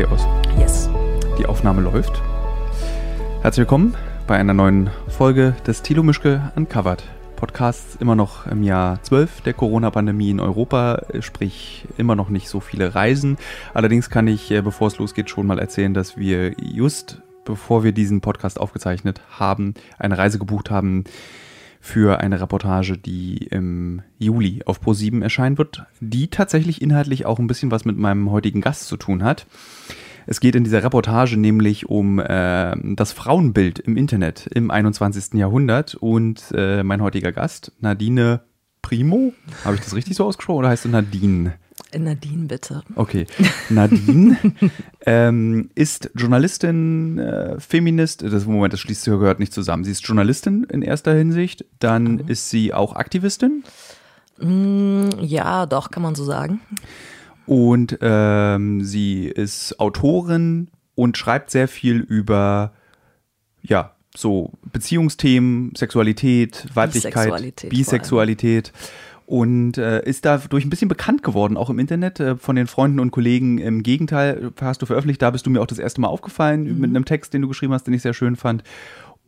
Okay, aus. Yes. Die Aufnahme läuft. Herzlich willkommen bei einer neuen Folge des Thilo Mischke Uncovered Podcasts. Immer noch im Jahr 12 der Corona-Pandemie in Europa, sprich immer noch nicht so viele Reisen. Allerdings kann ich, äh, bevor es losgeht, schon mal erzählen, dass wir just bevor wir diesen Podcast aufgezeichnet haben, eine Reise gebucht haben für eine Reportage, die im Juli auf Pro7 erscheinen wird, die tatsächlich inhaltlich auch ein bisschen was mit meinem heutigen Gast zu tun hat. Es geht in dieser Reportage nämlich um äh, das Frauenbild im Internet im 21. Jahrhundert und äh, mein heutiger Gast, Nadine Primo, habe ich das richtig so ausgesprochen oder heißt du Nadine? Nadine, bitte. Okay. Nadine ähm, ist Journalistin, äh, Feminist. Das Moment, das schließt gehört nicht zusammen. Sie ist Journalistin in erster Hinsicht. Dann mhm. ist sie auch Aktivistin. Mm, ja, doch, kann man so sagen. Und ähm, sie ist Autorin und schreibt sehr viel über, ja, so Beziehungsthemen, Sexualität, Weiblichkeit, Bisexualität. Bisexualität und äh, ist dadurch ein bisschen bekannt geworden, auch im Internet, äh, von den Freunden und Kollegen. Im Gegenteil, hast du veröffentlicht, da bist du mir auch das erste Mal aufgefallen mhm. mit einem Text, den du geschrieben hast, den ich sehr schön fand.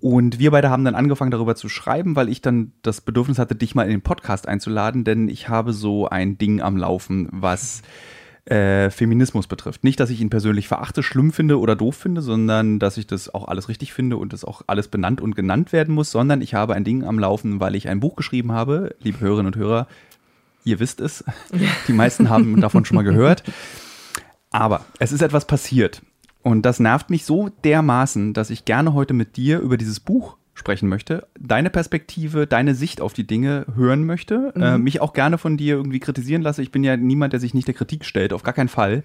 Und wir beide haben dann angefangen, darüber zu schreiben, weil ich dann das Bedürfnis hatte, dich mal in den Podcast einzuladen, denn ich habe so ein Ding am Laufen, was äh, Feminismus betrifft. Nicht, dass ich ihn persönlich verachte, schlimm finde oder doof finde, sondern dass ich das auch alles richtig finde und das auch alles benannt und genannt werden muss, sondern ich habe ein Ding am Laufen, weil ich ein Buch geschrieben habe, liebe Hörerinnen und Hörer, ihr wisst es, die meisten haben davon schon mal gehört. Aber es ist etwas passiert. Und das nervt mich so dermaßen, dass ich gerne heute mit dir über dieses Buch sprechen möchte, deine Perspektive, deine Sicht auf die Dinge hören möchte, mhm. äh, mich auch gerne von dir irgendwie kritisieren lasse. Ich bin ja niemand, der sich nicht der Kritik stellt, auf gar keinen Fall.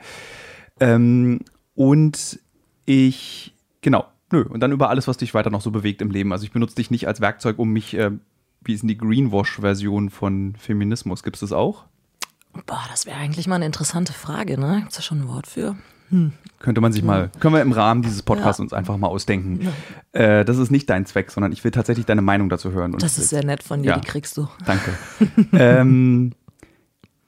Ähm, und ich, genau, nö, und dann über alles, was dich weiter noch so bewegt im Leben. Also ich benutze dich nicht als Werkzeug, um mich, äh, wie ist denn die Greenwash-Version von Feminismus? Gibt es das auch? Boah, das wäre eigentlich mal eine interessante Frage, ne? Gibt es da schon ein Wort für? Hm. Könnte man sich mal, können wir im Rahmen dieses Podcasts ja. uns einfach mal ausdenken. Ja. Äh, das ist nicht dein Zweck, sondern ich will tatsächlich deine Meinung dazu hören. das ist sehr nett von dir, ja. die kriegst du. Danke. ähm,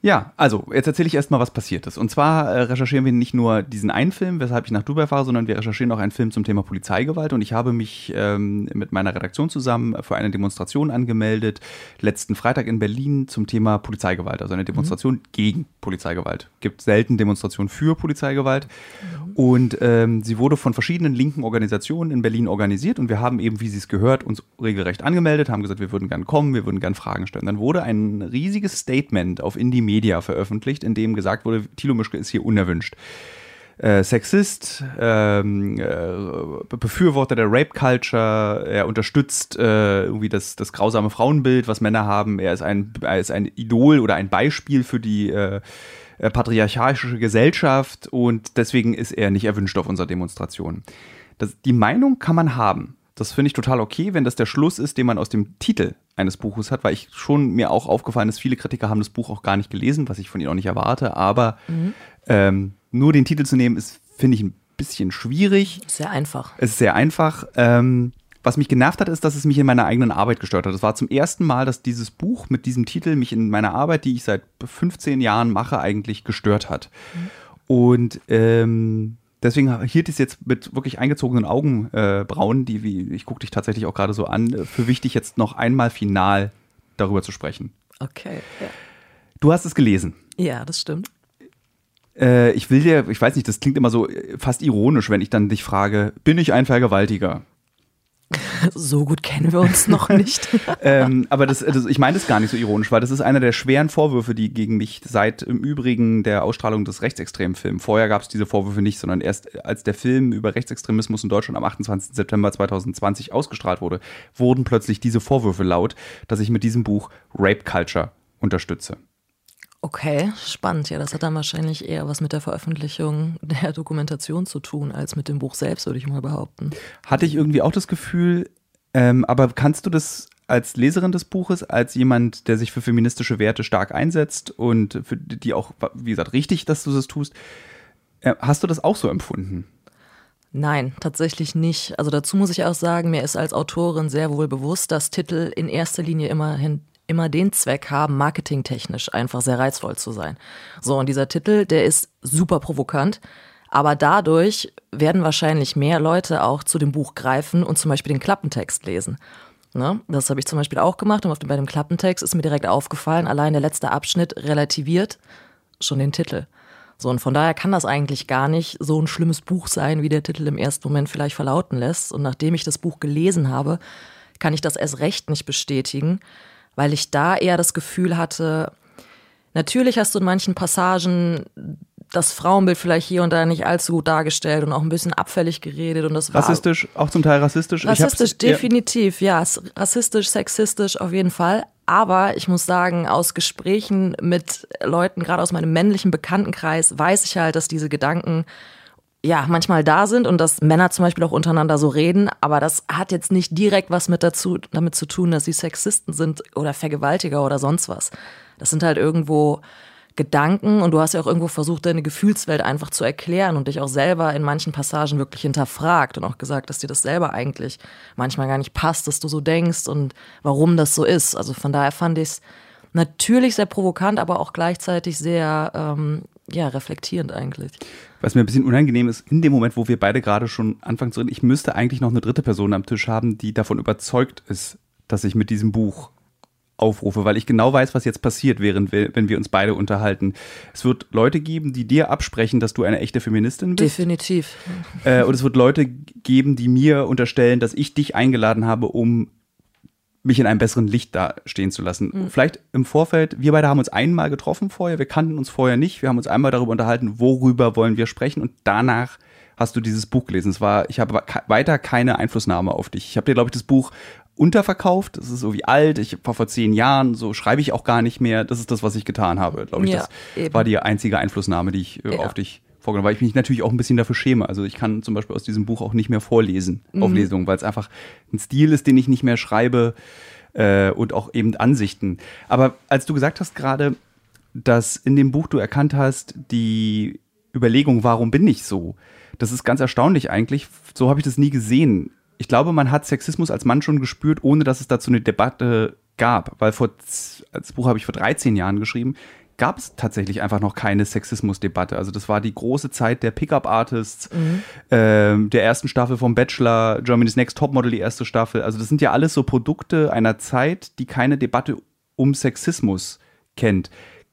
ja, also jetzt erzähle ich erstmal, was passiert ist. Und zwar äh, recherchieren wir nicht nur diesen einen Film, weshalb ich nach Dubai fahre, sondern wir recherchieren auch einen Film zum Thema Polizeigewalt. Und ich habe mich ähm, mit meiner Redaktion zusammen für eine Demonstration angemeldet, letzten Freitag in Berlin zum Thema Polizeigewalt. Also eine Demonstration mhm. gegen Polizeigewalt. Gibt selten Demonstrationen für Polizeigewalt. Mhm. Und ähm, sie wurde von verschiedenen linken Organisationen in Berlin organisiert. Und wir haben eben, wie Sie es gehört, uns regelrecht angemeldet, haben gesagt, wir würden gern kommen, wir würden gern Fragen stellen. Dann wurde ein riesiges Statement auf Indie Media veröffentlicht, in dem gesagt wurde, Thilo Mischke ist hier unerwünscht. Äh, Sexist, ähm, äh, Befürworter der Rape Culture, er unterstützt äh, irgendwie das, das grausame Frauenbild, was Männer haben. Er ist ein, er ist ein Idol oder ein Beispiel für die äh, äh, patriarchalische Gesellschaft und deswegen ist er nicht erwünscht auf unserer Demonstration. Das, die Meinung kann man haben. Das finde ich total okay, wenn das der Schluss ist, den man aus dem Titel eines Buches hat, weil ich schon mir auch aufgefallen ist, viele Kritiker haben das Buch auch gar nicht gelesen, was ich von ihnen auch nicht erwarte, aber mhm. ähm, nur den Titel zu nehmen, ist, finde ich, ein bisschen schwierig. Sehr einfach. Es ist sehr einfach. Ähm, was mich genervt hat, ist, dass es mich in meiner eigenen Arbeit gestört hat. Es war zum ersten Mal, dass dieses Buch mit diesem Titel mich in meiner Arbeit, die ich seit 15 Jahren mache, eigentlich gestört hat. Mhm. Und ähm, Deswegen hielt ich es jetzt mit wirklich eingezogenen Augenbrauen, äh, die wie ich gucke dich tatsächlich auch gerade so an, für wichtig jetzt noch einmal final darüber zu sprechen. Okay. Ja. Du hast es gelesen. Ja, das stimmt. Äh, ich will dir, ich weiß nicht, das klingt immer so äh, fast ironisch, wenn ich dann dich frage, bin ich ein Vergewaltiger? So gut kennen wir uns noch nicht. ähm, aber das, das, ich meine das gar nicht so ironisch, weil das ist einer der schweren Vorwürfe, die gegen mich seit im Übrigen der Ausstrahlung des rechtsextremen Films. Vorher gab es diese Vorwürfe nicht, sondern erst als der Film über Rechtsextremismus in Deutschland am 28. September 2020 ausgestrahlt wurde, wurden plötzlich diese Vorwürfe laut, dass ich mit diesem Buch Rape Culture unterstütze. Okay, spannend. Ja, das hat dann wahrscheinlich eher was mit der Veröffentlichung der Dokumentation zu tun, als mit dem Buch selbst, würde ich mal behaupten. Hatte ich irgendwie auch das Gefühl, ähm, aber kannst du das als Leserin des Buches, als jemand, der sich für feministische Werte stark einsetzt und für die auch, wie gesagt, richtig, dass du das tust, äh, hast du das auch so empfunden? Nein, tatsächlich nicht. Also dazu muss ich auch sagen, mir ist als Autorin sehr wohl bewusst, dass Titel in erster Linie immerhin immer den Zweck haben, marketingtechnisch einfach sehr reizvoll zu sein. So, und dieser Titel, der ist super provokant, Aber dadurch werden wahrscheinlich mehr Leute auch zu dem Buch greifen und zum Beispiel den Klappentext lesen. Ne? Das habe ich zum Beispiel auch gemacht und bei dem Klappentext ist mir direkt aufgefallen, allein der letzte Abschnitt relativiert schon den Titel. So, und von daher kann das eigentlich gar nicht so ein schlimmes Buch sein, wie der Titel im ersten Moment vielleicht verlauten lässt. Und nachdem ich das Buch gelesen habe, kann ich das erst recht nicht bestätigen, weil ich da eher das Gefühl hatte, natürlich hast du in manchen Passagen das Frauenbild vielleicht hier und da nicht allzu gut dargestellt und auch ein bisschen abfällig geredet und das war rassistisch, auch zum Teil rassistisch. Rassistisch definitiv, ja, rassistisch, sexistisch auf jeden Fall. Aber ich muss sagen, aus Gesprächen mit Leuten, gerade aus meinem männlichen Bekanntenkreis, weiß ich halt, dass diese Gedanken ja, manchmal da sind und dass Männer zum Beispiel auch untereinander so reden, aber das hat jetzt nicht direkt was mit dazu, damit zu tun, dass sie Sexisten sind oder Vergewaltiger oder sonst was. Das sind halt irgendwo Gedanken und du hast ja auch irgendwo versucht, deine Gefühlswelt einfach zu erklären und dich auch selber in manchen Passagen wirklich hinterfragt und auch gesagt, dass dir das selber eigentlich manchmal gar nicht passt, dass du so denkst und warum das so ist. Also von daher fand ich es natürlich sehr provokant, aber auch gleichzeitig sehr ähm, ja, reflektierend eigentlich. Was mir ein bisschen unangenehm ist, in dem Moment, wo wir beide gerade schon anfangen zu reden, ich müsste eigentlich noch eine dritte Person am Tisch haben, die davon überzeugt ist, dass ich mit diesem Buch aufrufe, weil ich genau weiß, was jetzt passiert, während wir, wenn wir uns beide unterhalten. Es wird Leute geben, die dir absprechen, dass du eine echte Feministin bist. Definitiv. Äh, und es wird Leute geben, die mir unterstellen, dass ich dich eingeladen habe, um mich in einem besseren Licht dastehen zu lassen. Mhm. Vielleicht im Vorfeld, wir beide haben uns einmal getroffen vorher, wir kannten uns vorher nicht, wir haben uns einmal darüber unterhalten, worüber wollen wir sprechen und danach hast du dieses Buch gelesen. Es war, ich habe weiter keine Einflussnahme auf dich. Ich habe dir, glaube ich, das Buch unterverkauft. Es ist so wie alt. Ich war vor zehn Jahren, so schreibe ich auch gar nicht mehr. Das ist das, was ich getan habe, glaube ich. Ja, das eben. war die einzige Einflussnahme, die ich äh, ja. auf dich vorgenommen weil ich mich natürlich auch ein bisschen dafür schäme. Also ich kann zum Beispiel aus diesem Buch auch nicht mehr vorlesen mhm. auf Lesungen, weil es einfach ein Stil ist, den ich nicht mehr schreibe äh, und auch eben Ansichten. Aber als du gesagt hast gerade, dass in dem Buch du erkannt hast, die Überlegung, warum bin ich so? Das ist ganz erstaunlich eigentlich. So habe ich das nie gesehen ich glaube, man hat Sexismus als Mann schon gespürt, ohne dass es dazu eine Debatte gab. Weil vor, das Buch habe ich vor 13 Jahren geschrieben, gab es tatsächlich einfach noch keine Sexismusdebatte. Also das war die große Zeit der Pickup-Artists, mhm. ähm, der ersten Staffel vom Bachelor, Germany's Next Topmodel, die erste Staffel. Also das sind ja alles so Produkte einer Zeit, die keine Debatte um Sexismus kennt.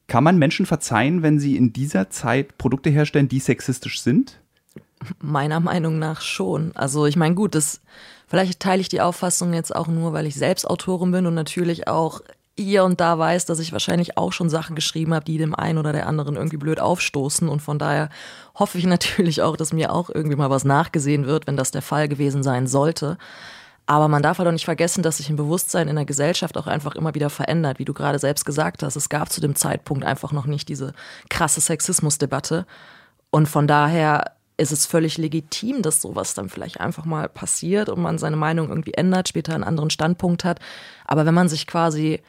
Kann man Menschen verzeihen, wenn sie in dieser Zeit Produkte herstellen, die sexistisch sind? Meiner Meinung nach schon. Also ich meine, gut, das vielleicht teile ich die Auffassung jetzt auch nur, weil ich selbst Autorin bin und natürlich auch hier und da weiß, dass ich wahrscheinlich auch schon Sachen geschrieben habe, die dem einen oder der anderen irgendwie blöd aufstoßen. Und von daher hoffe ich natürlich auch, dass mir auch irgendwie mal was nachgesehen wird, wenn das der Fall gewesen sein sollte. Aber man darf halt auch nicht vergessen, dass sich ein Bewusstsein in der Gesellschaft auch einfach immer wieder verändert, wie du gerade selbst gesagt hast. Es gab zu dem Zeitpunkt einfach noch nicht diese krasse Sexismusdebatte. Und von daher ist es völlig legitim, dass sowas dann vielleicht einfach mal passiert und man seine Meinung irgendwie ändert, später einen anderen Standpunkt hat. Aber wenn man sich quasi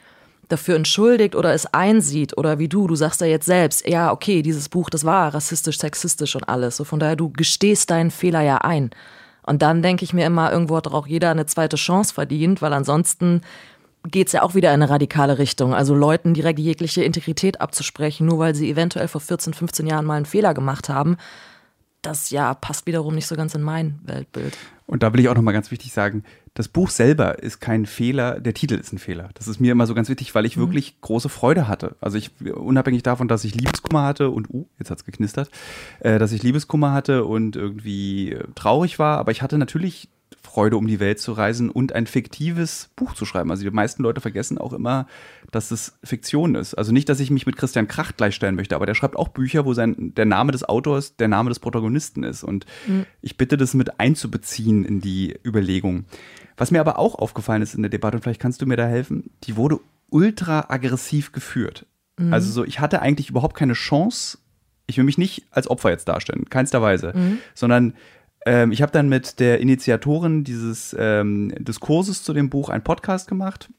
dafür entschuldigt oder es einsieht oder wie du, du sagst ja jetzt selbst, ja, okay, dieses Buch, das war rassistisch, sexistisch und alles. So von daher, du gestehst deinen Fehler ja ein. Und dann denke ich mir immer, irgendwo hat auch jeder eine zweite Chance verdient, weil ansonsten geht es ja auch wieder in eine radikale Richtung. Also Leuten direkt jegliche Integrität abzusprechen, nur weil sie eventuell vor 14, 15 Jahren mal einen Fehler gemacht haben das ja passt wiederum nicht so ganz in mein Weltbild. Und da will ich auch nochmal ganz wichtig sagen, das Buch selber ist kein Fehler, der Titel ist ein Fehler. Das ist mir immer so ganz wichtig, weil ich mhm. wirklich große Freude hatte. Also ich, unabhängig davon, dass ich Liebeskummer hatte und, uh, jetzt hat's geknistert, äh, dass ich Liebeskummer hatte und irgendwie äh, traurig war, aber ich hatte natürlich Freude, um die Welt zu reisen und ein fiktives Buch zu schreiben. Also die meisten Leute vergessen auch immer, dass es Fiktion ist. Also nicht, dass ich mich mit Christian Kracht gleichstellen möchte, aber der schreibt auch Bücher, wo sein, der Name des Autors der Name des Protagonisten ist. Und mhm. ich bitte das mit einzubeziehen in die Überlegung. Was mir aber auch aufgefallen ist in der Debatte, und vielleicht kannst du mir da helfen, die wurde ultra aggressiv geführt. Mhm. Also so, ich hatte eigentlich überhaupt keine Chance, ich will mich nicht als Opfer jetzt darstellen, keinster Weise, mhm. sondern ähm, ich habe dann mit der Initiatorin dieses ähm, Diskurses zu dem Buch einen Podcast gemacht.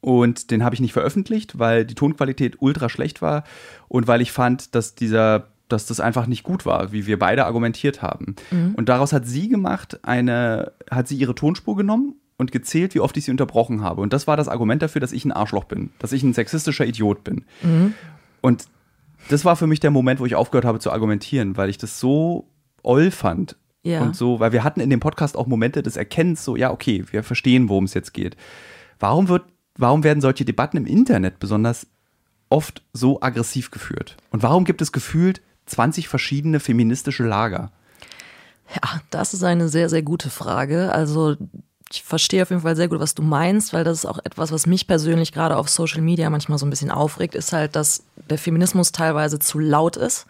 Und den habe ich nicht veröffentlicht, weil die Tonqualität ultra schlecht war und weil ich fand, dass dieser dass das einfach nicht gut war, wie wir beide argumentiert haben. Mhm. Und daraus hat sie gemacht, eine, hat sie ihre Tonspur genommen und gezählt, wie oft ich sie unterbrochen habe. Und das war das Argument dafür, dass ich ein Arschloch bin, dass ich ein sexistischer Idiot bin. Mhm. Und das war für mich der Moment, wo ich aufgehört habe zu argumentieren, weil ich das so oll fand. Ja. Und so, weil wir hatten in dem Podcast auch Momente des Erkennens, so, ja, okay, wir verstehen, worum es jetzt geht. Warum wird, warum werden solche Debatten im Internet besonders oft so aggressiv geführt? Und warum gibt es gefühlt 20 verschiedene feministische Lager? Ja, das ist eine sehr, sehr gute Frage. Also ich verstehe auf jeden Fall sehr gut, was du meinst, weil das ist auch etwas, was mich persönlich gerade auf Social Media manchmal so ein bisschen aufregt, ist halt, dass der Feminismus teilweise zu laut ist,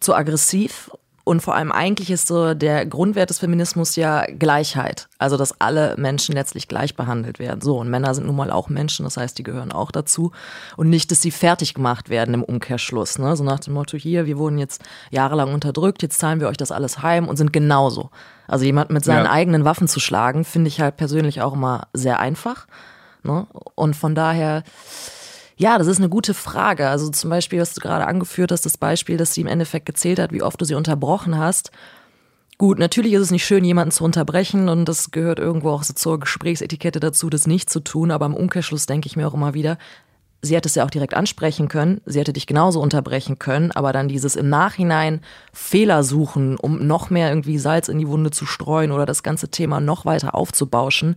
zu aggressiv und vor allem eigentlich ist so der Grundwert des Feminismus ja Gleichheit. Also, dass alle Menschen letztlich gleich behandelt werden. So, und Männer sind nun mal auch Menschen, das heißt, die gehören auch dazu. Und nicht, dass sie fertig gemacht werden im Umkehrschluss. Ne? So nach dem Motto, hier, wir wurden jetzt jahrelang unterdrückt, jetzt zahlen wir euch das alles heim und sind genauso. Also jemand mit seinen ja. eigenen Waffen zu schlagen, finde ich halt persönlich auch immer sehr einfach. Ne? Und von daher ja, das ist eine gute Frage. Also zum Beispiel, was du gerade angeführt hast, das Beispiel, das sie im Endeffekt gezählt hat, wie oft du sie unterbrochen hast. Gut, natürlich ist es nicht schön, jemanden zu unterbrechen und das gehört irgendwo auch so zur Gesprächsetikette dazu, das nicht zu tun. Aber im Umkehrschluss denke ich mir auch immer wieder, sie hätte es ja auch direkt ansprechen können, sie hätte dich genauso unterbrechen können, aber dann dieses im Nachhinein Fehler suchen, um noch mehr irgendwie Salz in die Wunde zu streuen oder das ganze Thema noch weiter aufzubauschen,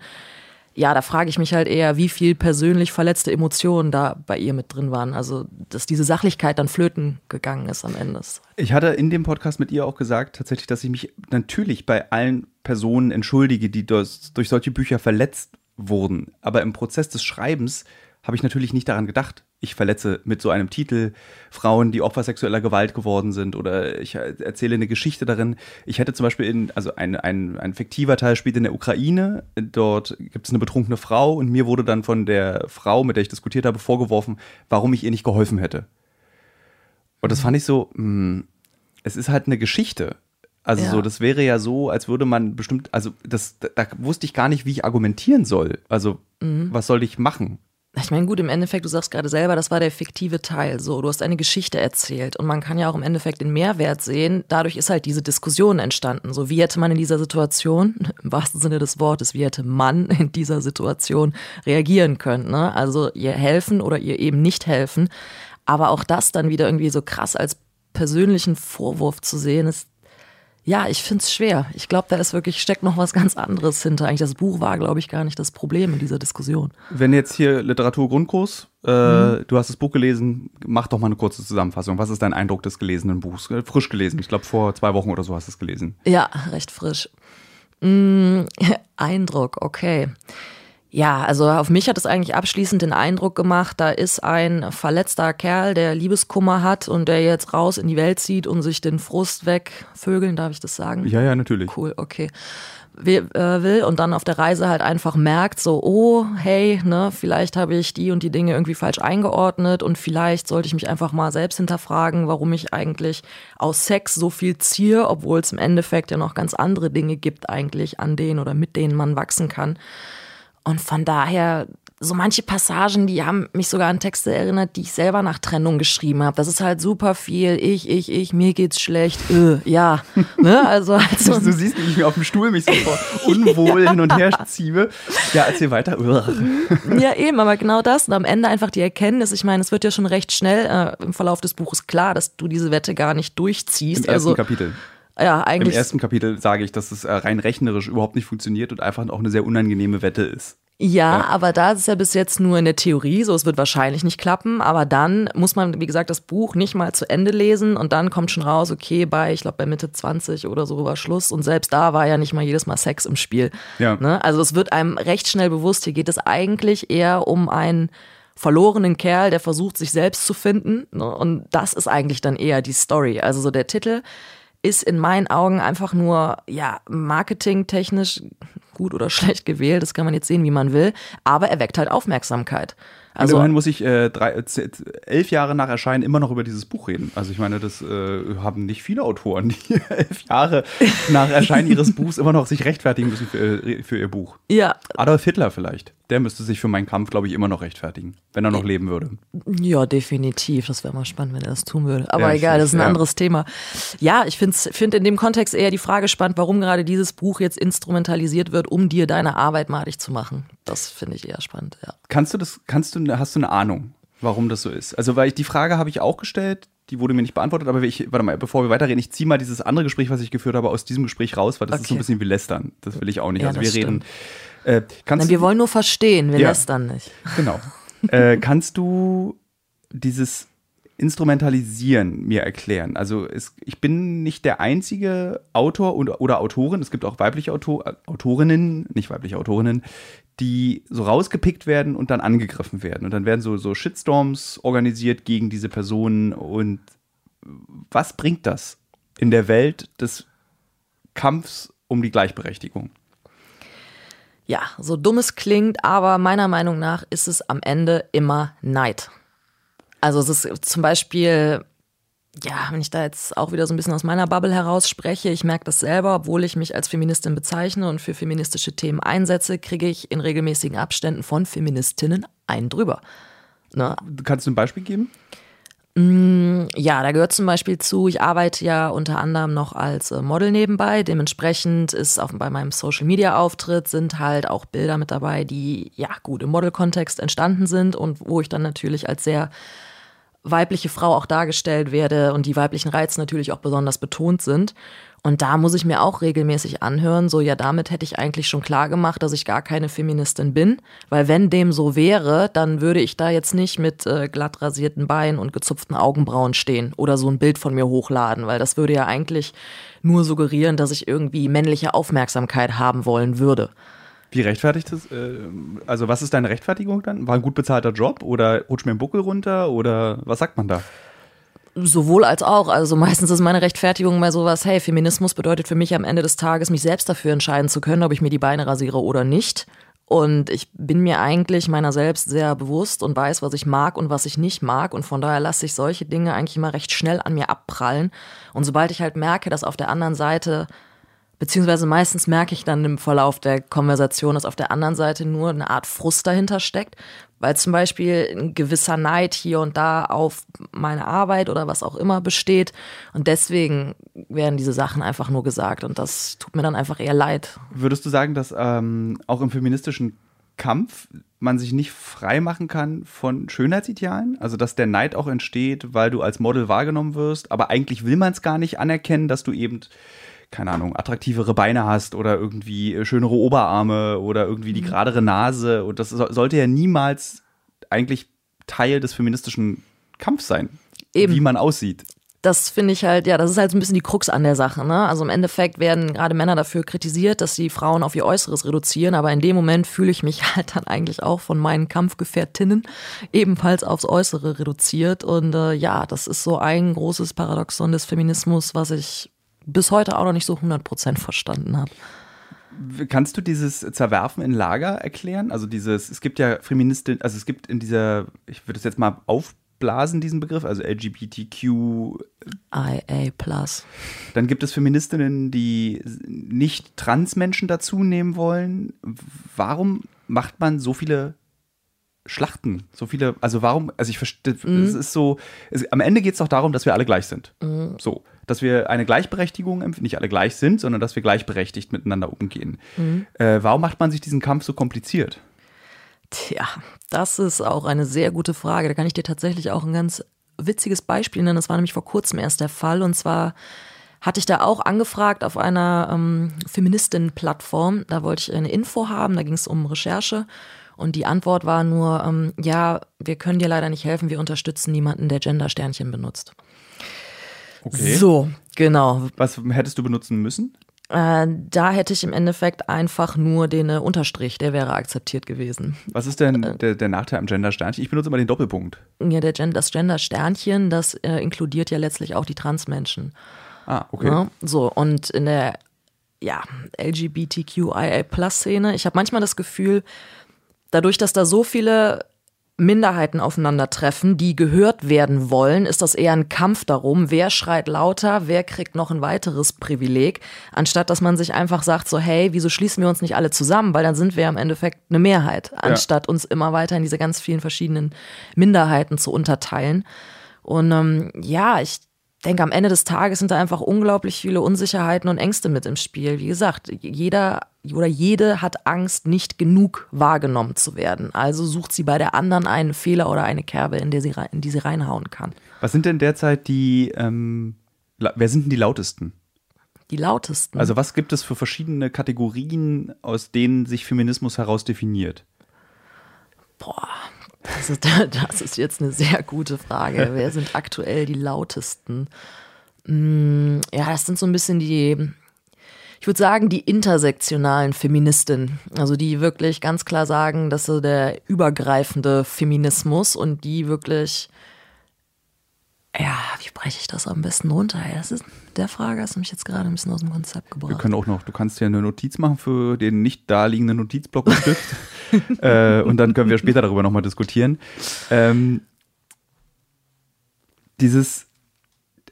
ja, da frage ich mich halt eher, wie viel persönlich verletzte Emotionen da bei ihr mit drin waren. Also, dass diese Sachlichkeit dann flöten gegangen ist am Ende. Ich hatte in dem Podcast mit ihr auch gesagt, tatsächlich, dass ich mich natürlich bei allen Personen entschuldige, die durch, durch solche Bücher verletzt wurden. Aber im Prozess des Schreibens habe ich natürlich nicht daran gedacht. Ich verletze mit so einem Titel Frauen, die Opfer sexueller Gewalt geworden sind oder ich erzähle eine Geschichte darin. Ich hätte zum Beispiel in, also ein, ein, ein fiktiver Teil spielt in der Ukraine. Dort gibt es eine betrunkene Frau und mir wurde dann von der Frau, mit der ich diskutiert habe, vorgeworfen, warum ich ihr nicht geholfen hätte. Und das fand ich so, mh, hm, es ist halt eine Geschichte. Also ja. so, das wäre ja so, als würde man bestimmt, also das, da wusste ich gar nicht, wie ich argumentieren soll. Also mhm. was soll ich machen? Ich meine, gut, im Endeffekt, du sagst gerade selber, das war der fiktive Teil. So, du hast eine Geschichte erzählt und man kann ja auch im Endeffekt den Mehrwert sehen. Dadurch ist halt diese Diskussion entstanden. So, wie hätte man in dieser Situation, im wahrsten Sinne des Wortes, wie hätte man in dieser Situation reagieren können? Ne? Also ihr helfen oder ihr eben nicht helfen. Aber auch das dann wieder irgendwie so krass als persönlichen Vorwurf zu sehen, ist ja, ich finde es schwer. Ich glaube, da ist wirklich, steckt noch was ganz anderes hinter. Eigentlich das Buch war, glaube ich, gar nicht das Problem in dieser Diskussion. Wenn jetzt hier Literaturgrundkurs, äh, mhm. du hast das Buch gelesen, mach doch mal eine kurze Zusammenfassung. Was ist dein Eindruck des gelesenen Buchs? Äh, frisch gelesen, ich glaube vor zwei Wochen oder so hast du es gelesen. Ja, recht frisch. Mhm, Eindruck, okay. Ja, also auf mich hat es eigentlich abschließend den Eindruck gemacht, da ist ein verletzter Kerl, der Liebeskummer hat und der jetzt raus in die Welt zieht und sich den Frust wegvögeln, darf ich das sagen? Ja, ja, natürlich. Cool, okay. Will, äh, will und dann auf der Reise halt einfach merkt, so, oh, hey, ne, vielleicht habe ich die und die Dinge irgendwie falsch eingeordnet und vielleicht sollte ich mich einfach mal selbst hinterfragen, warum ich eigentlich aus Sex so viel ziehe, obwohl es im Endeffekt ja noch ganz andere Dinge gibt eigentlich, an denen oder mit denen man wachsen kann. Und von daher, so manche Passagen, die haben mich sogar an Texte erinnert, die ich selber nach Trennung geschrieben habe. Das ist halt super viel. Ich, ich, ich, mir geht's schlecht. Äh, ja. ne? also, also du siehst, wie ich mir auf dem Stuhl mich so unwohl ja. hin und her ziehe. Ja, erzähl weiter. ja, eben, aber genau das. Und am Ende einfach die Erkenntnis, ich meine, es wird ja schon recht schnell äh, im Verlauf des Buches klar, dass du diese Wette gar nicht durchziehst. Im ersten also, Kapitel. Ja, eigentlich. Im ersten Kapitel sage ich, dass es äh, rein rechnerisch überhaupt nicht funktioniert und einfach auch eine sehr unangenehme Wette ist. Ja, ja, aber da ist es ja bis jetzt nur in der Theorie, so es wird wahrscheinlich nicht klappen, aber dann muss man, wie gesagt, das Buch nicht mal zu Ende lesen und dann kommt schon raus, okay, bei, ich glaube, bei Mitte 20 oder so war Schluss und selbst da war ja nicht mal jedes Mal Sex im Spiel. Ja. Ne? Also es wird einem recht schnell bewusst, hier geht es eigentlich eher um einen verlorenen Kerl, der versucht, sich selbst zu finden. Ne? Und das ist eigentlich dann eher die Story. Also so der Titel ist in meinen Augen einfach nur, ja, marketingtechnisch gut oder schlecht gewählt. Das kann man jetzt sehen, wie man will. Aber er weckt halt Aufmerksamkeit. Also immerhin muss ich äh, drei, elf Jahre nach Erscheinen immer noch über dieses Buch reden. Also ich meine, das äh, haben nicht viele Autoren, die elf Jahre nach Erscheinen ihres Buchs immer noch sich rechtfertigen müssen für, äh, für ihr Buch. Ja. Adolf Hitler vielleicht. Der müsste sich für meinen Kampf, glaube ich, immer noch rechtfertigen, wenn er noch leben würde. Ja, definitiv. Das wäre mal spannend, wenn er das tun würde. Aber ja, egal, das ist ein ja. anderes Thema. Ja, ich finde find in dem Kontext eher die Frage spannend, warum gerade dieses Buch jetzt instrumentalisiert wird, um dir deine Arbeit madig zu machen. Das finde ich eher spannend, ja. Kannst du das, kannst du, hast du eine Ahnung, warum das so ist? Also, weil ich die Frage habe ich auch gestellt, die wurde mir nicht beantwortet, aber ich, warte mal, bevor wir weiterreden, ich ziehe mal dieses andere Gespräch, was ich geführt habe, aus diesem Gespräch raus, weil das okay. ist so ein bisschen wie Lästern. Das will ich auch nicht. Ja, also wir reden. Äh, Nein, wir wollen nur verstehen, wir ja, lästern nicht. Genau. äh, kannst du dieses Instrumentalisieren mir erklären? Also es, ich bin nicht der einzige Autor und, oder Autorin, es gibt auch weibliche Autor, Autorinnen, nicht weibliche Autorinnen, die so rausgepickt werden und dann angegriffen werden. Und dann werden so, so Shitstorms organisiert gegen diese Personen. Und was bringt das in der Welt des Kampfs um die Gleichberechtigung? Ja, so dumm es klingt, aber meiner Meinung nach ist es am Ende immer Neid. Also es ist zum Beispiel ja, wenn ich da jetzt auch wieder so ein bisschen aus meiner Bubble heraus spreche, ich merke das selber, obwohl ich mich als Feministin bezeichne und für feministische Themen einsetze, kriege ich in regelmäßigen Abständen von Feministinnen einen drüber. Ne? Kannst du ein Beispiel geben? Mm, ja, da gehört zum Beispiel zu, ich arbeite ja unter anderem noch als äh, Model nebenbei. Dementsprechend ist auch bei meinem Social Media Auftritt sind halt auch Bilder mit dabei, die ja gut im Model-Kontext entstanden sind und wo ich dann natürlich als sehr weibliche Frau auch dargestellt werde und die weiblichen Reize natürlich auch besonders betont sind. Und da muss ich mir auch regelmäßig anhören, so ja, damit hätte ich eigentlich schon klar gemacht, dass ich gar keine Feministin bin, weil wenn dem so wäre, dann würde ich da jetzt nicht mit äh, glatt rasierten Beinen und gezupften Augenbrauen stehen oder so ein Bild von mir hochladen, weil das würde ja eigentlich nur suggerieren, dass ich irgendwie männliche Aufmerksamkeit haben wollen würde. Wie rechtfertigt das? Äh, also, was ist deine Rechtfertigung dann? War ein gut bezahlter Job oder rutscht mir ein Buckel runter oder was sagt man da? Sowohl als auch. Also meistens ist meine Rechtfertigung mal sowas, hey, Feminismus bedeutet für mich am Ende des Tages, mich selbst dafür entscheiden zu können, ob ich mir die Beine rasiere oder nicht. Und ich bin mir eigentlich meiner selbst sehr bewusst und weiß, was ich mag und was ich nicht mag. Und von daher lasse ich solche Dinge eigentlich immer recht schnell an mir abprallen. Und sobald ich halt merke, dass auf der anderen Seite Beziehungsweise meistens merke ich dann im Verlauf der Konversation, dass auf der anderen Seite nur eine Art Frust dahinter steckt, weil zum Beispiel ein gewisser Neid hier und da auf meine Arbeit oder was auch immer besteht. Und deswegen werden diese Sachen einfach nur gesagt und das tut mir dann einfach eher leid. Würdest du sagen, dass ähm, auch im feministischen Kampf man sich nicht frei machen kann von Schönheitsidealen? Also, dass der Neid auch entsteht, weil du als Model wahrgenommen wirst, aber eigentlich will man es gar nicht anerkennen, dass du eben keine Ahnung, attraktivere Beine hast oder irgendwie äh, schönere Oberarme oder irgendwie die mhm. geradere Nase. Und das sollte ja niemals eigentlich Teil des feministischen Kampfs sein, Eben. wie man aussieht. Das finde ich halt, ja, das ist halt so ein bisschen die Krux an der Sache. Ne? Also im Endeffekt werden gerade Männer dafür kritisiert, dass sie Frauen auf ihr Äußeres reduzieren, aber in dem Moment fühle ich mich halt dann eigentlich auch von meinen Kampfgefährtinnen ebenfalls aufs Äußere reduziert. Und äh, ja, das ist so ein großes Paradoxon des Feminismus, was ich bis heute auch noch nicht so 100% verstanden habe. Kannst du dieses Zerwerfen in Lager erklären? Also dieses, es gibt ja Feministinnen, also es gibt in dieser, ich würde es jetzt mal aufblasen, diesen Begriff, also LGBTQ. IA Dann gibt es Feministinnen, die nicht Transmenschen dazu nehmen wollen. Warum macht man so viele Schlachten, so viele, also warum, also ich verstehe, mhm. es ist so, es, am Ende geht es doch darum, dass wir alle gleich sind. Mhm. So dass wir eine Gleichberechtigung, nicht alle gleich sind, sondern dass wir gleichberechtigt miteinander umgehen. Mhm. Äh, warum macht man sich diesen Kampf so kompliziert? Tja, das ist auch eine sehr gute Frage. Da kann ich dir tatsächlich auch ein ganz witziges Beispiel nennen. Das war nämlich vor kurzem erst der Fall. Und zwar hatte ich da auch angefragt auf einer ähm, Feministinnen-Plattform. Da wollte ich eine Info haben, da ging es um Recherche. Und die Antwort war nur, ähm, ja, wir können dir leider nicht helfen, wir unterstützen niemanden, der Gender-Sternchen benutzt. Okay. So, genau. Was hättest du benutzen müssen? Äh, da hätte ich im Endeffekt einfach nur den äh, Unterstrich, der wäre akzeptiert gewesen. Was ist denn äh, der, der, Nachteil am Gender-Sternchen? Ich benutze immer den Doppelpunkt. Ja, der Gen das Gender-Sternchen, das äh, inkludiert ja letztlich auch die Transmenschen. Ah, okay. Ja, so, und in der ja, LGBTQIA-Plus-Szene, ich habe manchmal das Gefühl, dadurch, dass da so viele Minderheiten aufeinandertreffen, die gehört werden wollen, ist das eher ein Kampf darum, wer schreit lauter, wer kriegt noch ein weiteres Privileg, anstatt dass man sich einfach sagt, so hey, wieso schließen wir uns nicht alle zusammen, weil dann sind wir im Endeffekt eine Mehrheit, anstatt ja. uns immer weiter in diese ganz vielen verschiedenen Minderheiten zu unterteilen. Und ähm, ja, ich denke, am Ende des Tages sind da einfach unglaublich viele Unsicherheiten und Ängste mit im Spiel. Wie gesagt, jeder oder jede hat Angst, nicht genug wahrgenommen zu werden. Also sucht sie bei der anderen einen Fehler oder eine Kerbe, in, der sie, in die sie reinhauen kann. Was sind denn derzeit die, ähm, wer sind denn die lautesten? Die lautesten. Also was gibt es für verschiedene Kategorien, aus denen sich Feminismus heraus definiert? Boah, das ist, das ist jetzt eine sehr gute Frage. Wer sind aktuell die lautesten? Hm, ja, das sind so ein bisschen die, ich würde sagen, die intersektionalen Feministinnen. Also die wirklich ganz klar sagen, dass so der übergreifende Feminismus und die wirklich ja, wie breche ich das am besten runter? Das ist der Frage, hast du mich jetzt gerade ein bisschen aus dem Konzept gebracht. Wir können auch noch, du kannst ja eine Notiz machen für den nicht daliegenden Notizblock und Stift. äh, und dann können wir später darüber nochmal diskutieren. Ähm, dieses,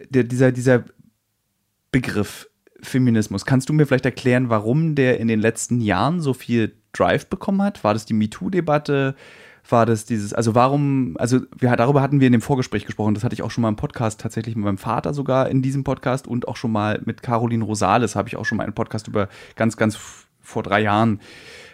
der, dieser, dieser Begriff Feminismus, kannst du mir vielleicht erklären, warum der in den letzten Jahren so viel Drive bekommen hat? War das die MeToo-Debatte? War das dieses, also warum, also wir, darüber hatten wir in dem Vorgespräch gesprochen, das hatte ich auch schon mal im Podcast tatsächlich mit meinem Vater sogar in diesem Podcast und auch schon mal mit Caroline Rosales habe ich auch schon mal einen Podcast über ganz, ganz vor drei Jahren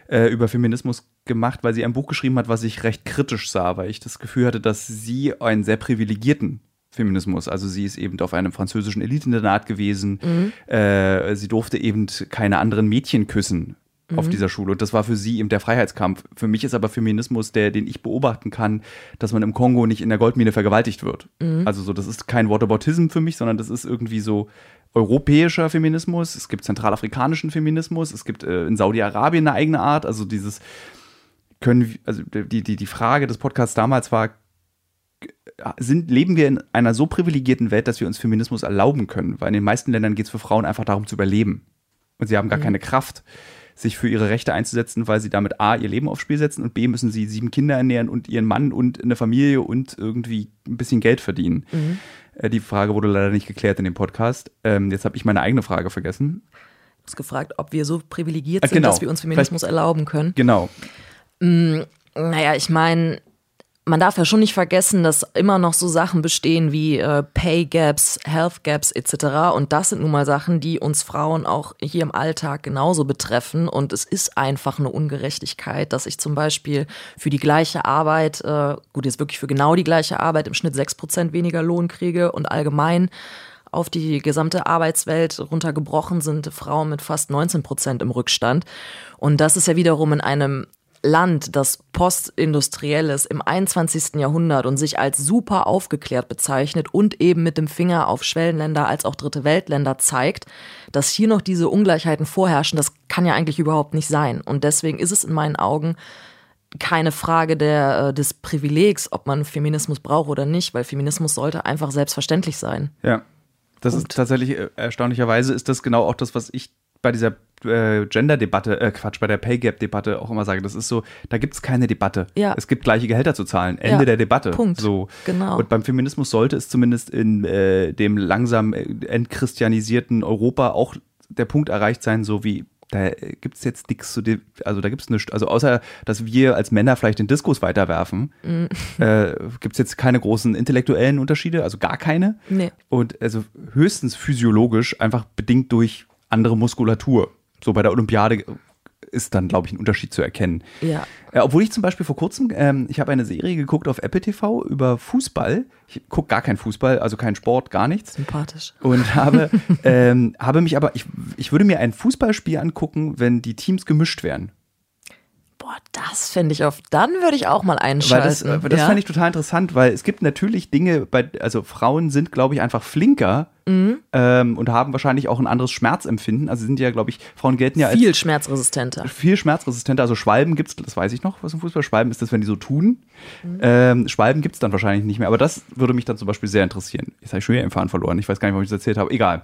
äh, über Feminismus gemacht, weil sie ein Buch geschrieben hat, was ich recht kritisch sah, weil ich das Gefühl hatte, dass sie einen sehr privilegierten Feminismus. Also sie ist eben auf einem französischen Elitinternat gewesen. Mhm. Äh, sie durfte eben keine anderen Mädchen küssen auf mhm. dieser Schule. Und das war für sie eben der Freiheitskampf. Für mich ist aber Feminismus, der, den ich beobachten kann, dass man im Kongo nicht in der Goldmine vergewaltigt wird. Mhm. Also so, das ist kein Whataboutism für mich, sondern das ist irgendwie so europäischer Feminismus. Es gibt zentralafrikanischen Feminismus. Es gibt äh, in Saudi-Arabien eine eigene Art. Also dieses können, also die, die, die Frage des Podcasts damals war, sind, leben wir in einer so privilegierten Welt, dass wir uns Feminismus erlauben können? Weil in den meisten Ländern geht es für Frauen einfach darum zu überleben. Und sie haben gar mhm. keine Kraft sich für ihre Rechte einzusetzen, weil sie damit A, ihr Leben aufs Spiel setzen und B, müssen sie sieben Kinder ernähren und ihren Mann und eine Familie und irgendwie ein bisschen Geld verdienen. Mhm. Äh, die Frage wurde leider nicht geklärt in dem Podcast. Ähm, jetzt habe ich meine eigene Frage vergessen. Du hast gefragt, ob wir so privilegiert sind, genau. dass wir uns Feminismus Vielleicht, erlauben können. Genau. Mm, naja, ich meine, man darf ja schon nicht vergessen, dass immer noch so Sachen bestehen wie äh, Pay Gaps, Health Gaps etc. Und das sind nun mal Sachen, die uns Frauen auch hier im Alltag genauso betreffen. Und es ist einfach eine Ungerechtigkeit, dass ich zum Beispiel für die gleiche Arbeit, äh, gut, jetzt wirklich für genau die gleiche Arbeit im Schnitt 6% weniger Lohn kriege und allgemein auf die gesamte Arbeitswelt runtergebrochen sind Frauen mit fast 19 Prozent im Rückstand. Und das ist ja wiederum in einem Land, das postindustriell ist im 21. Jahrhundert und sich als super aufgeklärt bezeichnet und eben mit dem Finger auf Schwellenländer als auch dritte Weltländer zeigt, dass hier noch diese Ungleichheiten vorherrschen, das kann ja eigentlich überhaupt nicht sein. Und deswegen ist es in meinen Augen keine Frage der, äh, des Privilegs, ob man Feminismus braucht oder nicht, weil Feminismus sollte einfach selbstverständlich sein. Ja. Das Punkt. ist tatsächlich äh, erstaunlicherweise ist das genau auch das, was ich bei dieser äh, Gender-Debatte, äh, Quatsch, bei der Pay Gap-Debatte auch immer sage, das ist so, da gibt es keine Debatte. Ja. Es gibt gleiche Gehälter zu zahlen. Ende ja. der Debatte. Punkt. So. Genau. Und beim Feminismus sollte es zumindest in äh, dem langsam äh, entchristianisierten Europa auch der Punkt erreicht sein, so wie da gibt es jetzt nichts zu dem, also da gibt es nichts. Also außer, dass wir als Männer vielleicht den Diskus weiterwerfen, mhm. äh, gibt es jetzt keine großen intellektuellen Unterschiede, also gar keine. Nee. Und also höchstens physiologisch, einfach bedingt durch andere Muskulatur. So bei der Olympiade ist dann, glaube ich, ein Unterschied zu erkennen. Ja. Äh, obwohl ich zum Beispiel vor kurzem, ähm, ich habe eine Serie geguckt auf Apple TV über Fußball. Ich gucke gar keinen Fußball, also keinen Sport, gar nichts. Sympathisch. Und habe, ähm, habe mich aber, ich, ich würde mir ein Fußballspiel angucken, wenn die Teams gemischt wären. Boah, das fände ich auf. Dann würde ich auch mal einschalten. Weil das, äh, das ja? fand ich total interessant, weil es gibt natürlich Dinge, bei, also Frauen sind, glaube ich, einfach flinker mhm. ähm, und haben wahrscheinlich auch ein anderes Schmerzempfinden. Also sind ja, glaube ich, Frauen gelten ja als. Viel schmerzresistenter. Viel schmerzresistenter. Also Schwalben gibt es, das weiß ich noch, was im Fußball. Schwalben ist das, wenn die so tun. Mhm. Ähm, Schwalben gibt es dann wahrscheinlich nicht mehr. Aber das würde mich dann zum Beispiel sehr interessieren. Jetzt habe ich schon wieder im Fahren verloren. Ich weiß gar nicht, warum ich das erzählt habe. Egal.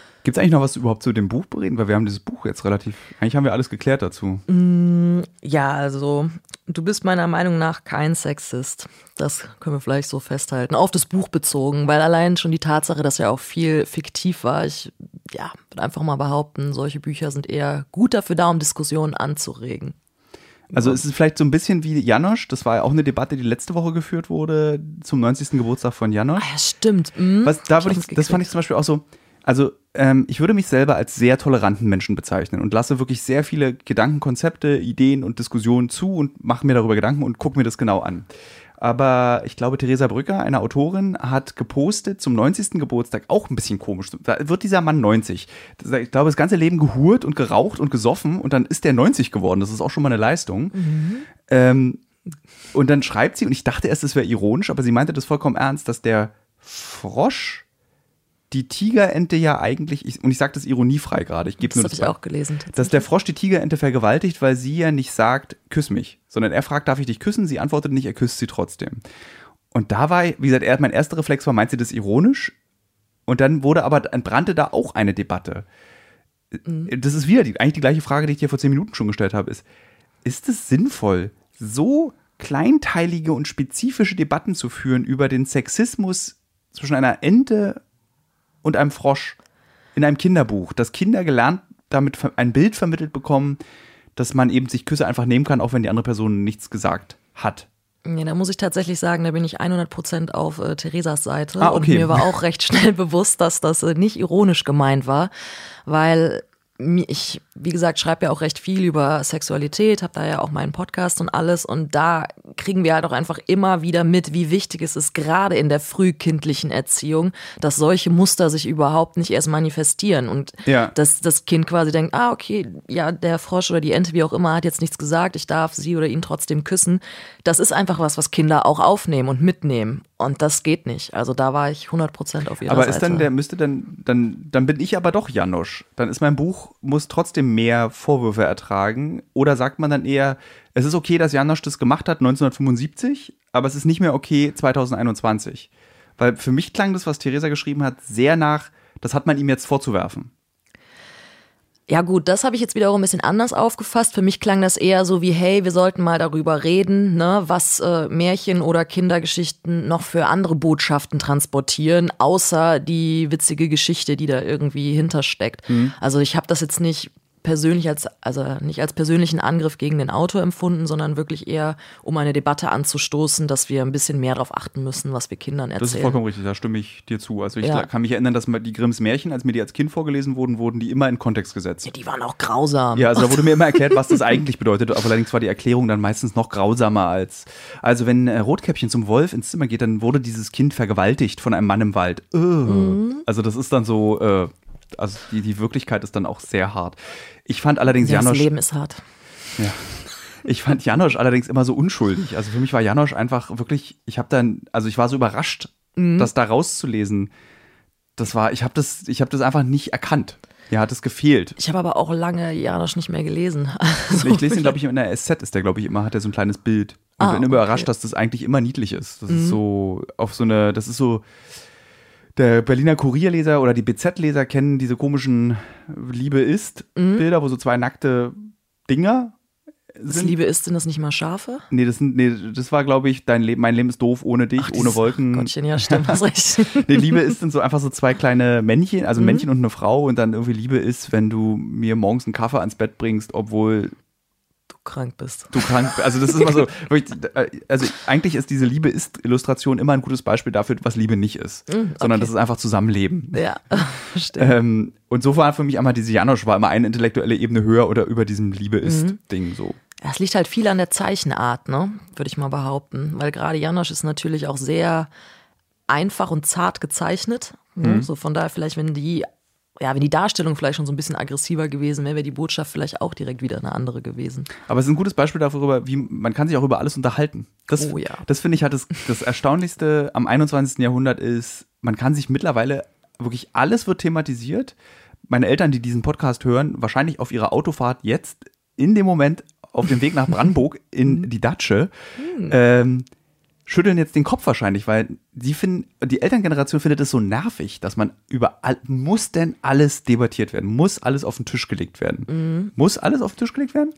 Gibt es eigentlich noch was überhaupt zu dem Buch bereden? Weil wir haben dieses Buch jetzt relativ, eigentlich haben wir alles geklärt dazu. Mm, ja, also du bist meiner Meinung nach kein Sexist. Das können wir vielleicht so festhalten. Auf das Buch bezogen, weil allein schon die Tatsache, dass ja auch viel fiktiv war. Ich ja, würde einfach mal behaupten, solche Bücher sind eher gut dafür da, um Diskussionen anzuregen. Also es ist vielleicht so ein bisschen wie Janosch, das war ja auch eine Debatte, die letzte Woche geführt wurde zum 90. Geburtstag von Janosch. Ah, ja, stimmt. Mhm. Was, da ich, das fand ich zum Beispiel auch so, also ähm, ich würde mich selber als sehr toleranten Menschen bezeichnen und lasse wirklich sehr viele Gedanken, Konzepte, Ideen und Diskussionen zu und mache mir darüber Gedanken und gucke mir das genau an. Aber ich glaube, Theresa Brücker, eine Autorin, hat gepostet zum 90. Geburtstag, auch ein bisschen komisch. Da wird dieser Mann 90. Ich glaube, das ganze Leben gehurt und geraucht und gesoffen und dann ist der 90 geworden. Das ist auch schon mal eine Leistung. Mhm. Ähm, und dann schreibt sie, und ich dachte erst, es wäre ironisch, aber sie meinte das vollkommen ernst, dass der Frosch die Tigerente ja eigentlich, ich, und ich sage das ironiefrei gerade, ich gebe nur das. Das habe ich auch gelesen. Dass der Frosch die Tigerente vergewaltigt, weil sie ja nicht sagt, küss mich, sondern er fragt, darf ich dich küssen? Sie antwortet nicht, er küsst sie trotzdem. Und da war, wie gesagt, er, mein erster Reflex war, meint sie das ironisch? Und dann wurde aber, entbrannte da auch eine Debatte. Mhm. Das ist wieder die, eigentlich die gleiche Frage, die ich dir vor zehn Minuten schon gestellt habe, ist, ist es sinnvoll, so kleinteilige und spezifische Debatten zu führen über den Sexismus zwischen einer Ente und einem Frosch in einem Kinderbuch, dass Kinder gelernt damit ein Bild vermittelt bekommen, dass man eben sich Küsse einfach nehmen kann, auch wenn die andere Person nichts gesagt hat. Ja, da muss ich tatsächlich sagen, da bin ich 100% auf äh, Theresas Seite. Ah, okay. Und mir war auch recht schnell bewusst, dass das äh, nicht ironisch gemeint war, weil ich, wie gesagt, schreibe ja auch recht viel über Sexualität, habe da ja auch meinen Podcast und alles. Und da kriegen wir halt auch einfach immer wieder mit, wie wichtig es ist, gerade in der frühkindlichen Erziehung, dass solche Muster sich überhaupt nicht erst manifestieren. Und ja. dass das Kind quasi denkt, ah, okay, ja, der Frosch oder die Ente, wie auch immer, hat jetzt nichts gesagt, ich darf sie oder ihn trotzdem küssen. Das ist einfach was, was Kinder auch aufnehmen und mitnehmen. Und das geht nicht. Also da war ich 100% auf ihrer aber Seite. Aber ist dann, der müsste dann, dann, dann bin ich aber doch Janosch. Dann ist mein Buch Muss trotzdem mehr Vorwürfe ertragen? Oder sagt man dann eher, es ist okay, dass Janosch das gemacht hat 1975, aber es ist nicht mehr okay 2021? Weil für mich klang das, was Theresa geschrieben hat, sehr nach, das hat man ihm jetzt vorzuwerfen. Ja gut, das habe ich jetzt wiederum ein bisschen anders aufgefasst. Für mich klang das eher so wie, hey, wir sollten mal darüber reden, ne, was äh, Märchen oder Kindergeschichten noch für andere Botschaften transportieren, außer die witzige Geschichte, die da irgendwie hintersteckt. Mhm. Also ich habe das jetzt nicht persönlich als, also nicht als persönlichen Angriff gegen den Autor empfunden, sondern wirklich eher, um eine Debatte anzustoßen, dass wir ein bisschen mehr darauf achten müssen, was wir Kindern erzählen. Das ist vollkommen richtig, da stimme ich dir zu. Also ich ja. kann mich erinnern, dass die Grimms Märchen, als mir die als Kind vorgelesen wurden, wurden die immer in Kontext gesetzt. Ja, die waren auch grausam. Ja, also da wurde mir immer erklärt, was das eigentlich bedeutet, aber allerdings war die Erklärung dann meistens noch grausamer als, also wenn äh, Rotkäppchen zum Wolf ins Zimmer geht, dann wurde dieses Kind vergewaltigt von einem Mann im Wald. Uh. Mhm. Also das ist dann so, äh, also die, die Wirklichkeit ist dann auch sehr hart. Ich fand allerdings ja, Janosch. Das Leben ist hart. Ja. Ich fand Janosch allerdings immer so unschuldig. Also für mich war Janosch einfach wirklich, ich habe dann, also ich war so überrascht, mhm. das da rauszulesen. Das war, ich habe das, ich habe das einfach nicht erkannt. Ja, hat es gefehlt. Ich habe aber auch lange Janosch nicht mehr gelesen. Also ich lese ihn, glaube ich, in der SZ ist der, glaube ich, immer, hat er so ein kleines Bild. Und ah, bin immer okay. überrascht, dass das eigentlich immer niedlich ist. Das mhm. ist so auf so eine, das ist so, der Berliner Kurierleser oder die BZ-Leser kennen diese komischen Liebe ist mhm. Bilder, wo so zwei nackte Dinger sind. Das Liebe ist, sind das nicht mal Schafe? Nee, das, sind, nee, das war, glaube ich, dein Leben, mein Leben ist doof ohne dich, Ach, ohne Wolken. Gottchen, ja, stimmt, hast recht. nee, Liebe ist sind so einfach so zwei kleine Männchen, also ein mhm. Männchen und eine Frau und dann irgendwie Liebe ist, wenn du mir morgens einen Kaffee ans Bett bringst, obwohl krank bist. Du krank bist. Also das ist immer so, also eigentlich ist diese Liebe ist Illustration immer ein gutes Beispiel dafür, was Liebe nicht ist, mm, okay. sondern das ist einfach Zusammenleben. Ja, stimmt. Ähm, und so war für mich einmal diese Janosch war immer eine intellektuelle Ebene höher oder über diesem Liebe ist mhm. Ding so. Es liegt halt viel an der Zeichenart, ne, würde ich mal behaupten, weil gerade Janosch ist natürlich auch sehr einfach und zart gezeichnet. Ne? Mhm. So von daher vielleicht, wenn die ja, wenn die Darstellung vielleicht schon so ein bisschen aggressiver gewesen wäre, wäre die Botschaft vielleicht auch direkt wieder eine andere gewesen. Aber es ist ein gutes Beispiel darüber, wie man kann sich auch über alles unterhalten. Das, oh ja. Das finde ich halt das, das Erstaunlichste am 21. Jahrhundert ist, man kann sich mittlerweile wirklich alles wird thematisiert. Meine Eltern, die diesen Podcast hören, wahrscheinlich auf ihrer Autofahrt jetzt in dem Moment auf dem Weg nach Brandenburg in die Datsche, hm. ähm, schütteln jetzt den Kopf wahrscheinlich, weil sie finden, die Elterngeneration findet es so nervig, dass man überall, muss denn alles debattiert werden? Muss alles auf den Tisch gelegt werden? Mhm. Muss alles auf den Tisch gelegt werden?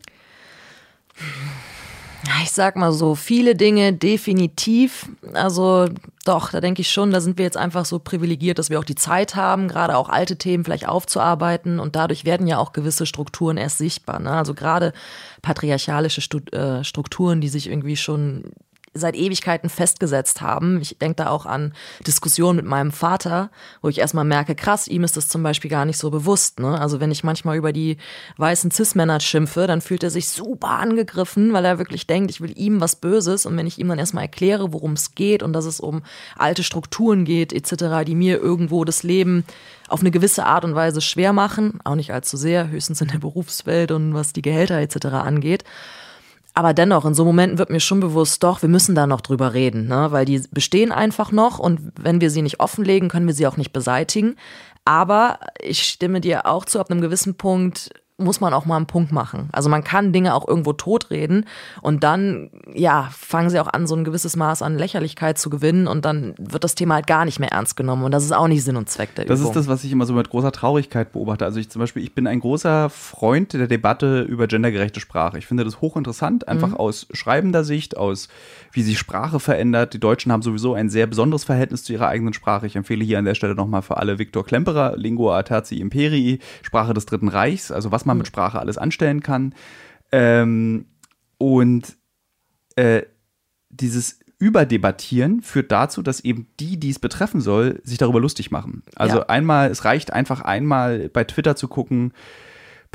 Ich sag mal so, viele Dinge definitiv. Also doch, da denke ich schon, da sind wir jetzt einfach so privilegiert, dass wir auch die Zeit haben, gerade auch alte Themen vielleicht aufzuarbeiten. Und dadurch werden ja auch gewisse Strukturen erst sichtbar. Ne? Also gerade patriarchalische äh, Strukturen, die sich irgendwie schon seit Ewigkeiten festgesetzt haben. Ich denke da auch an Diskussionen mit meinem Vater, wo ich erstmal merke, krass, ihm ist das zum Beispiel gar nicht so bewusst. Ne? Also wenn ich manchmal über die weißen Cis-Männer schimpfe, dann fühlt er sich super angegriffen, weil er wirklich denkt, ich will ihm was Böses. Und wenn ich ihm dann erstmal erkläre, worum es geht und dass es um alte Strukturen geht, etc., die mir irgendwo das Leben auf eine gewisse Art und Weise schwer machen, auch nicht allzu sehr, höchstens in der Berufswelt und was die Gehälter etc. angeht, aber dennoch, in so Momenten wird mir schon bewusst, doch, wir müssen da noch drüber reden, ne? weil die bestehen einfach noch und wenn wir sie nicht offenlegen, können wir sie auch nicht beseitigen. Aber ich stimme dir auch zu, ab einem gewissen Punkt muss man auch mal einen Punkt machen. Also man kann Dinge auch irgendwo totreden und dann, ja, fangen sie auch an, so ein gewisses Maß an Lächerlichkeit zu gewinnen und dann wird das Thema halt gar nicht mehr ernst genommen und das ist auch nicht Sinn und Zweck der das Übung. Das ist das, was ich immer so mit großer Traurigkeit beobachte. Also ich zum Beispiel, ich bin ein großer Freund der Debatte über gendergerechte Sprache. Ich finde das hochinteressant, einfach mhm. aus schreibender Sicht, aus wie sich Sprache verändert. Die Deutschen haben sowieso ein sehr besonderes Verhältnis zu ihrer eigenen Sprache. Ich empfehle hier an der Stelle nochmal für alle Viktor Klemperer, Lingua Terzi Imperii, Sprache des Dritten Reichs, also was man mit Sprache alles anstellen kann. Ähm, und äh, dieses Überdebattieren führt dazu, dass eben die, die es betreffen soll, sich darüber lustig machen. Also ja. einmal, es reicht einfach einmal bei Twitter zu gucken,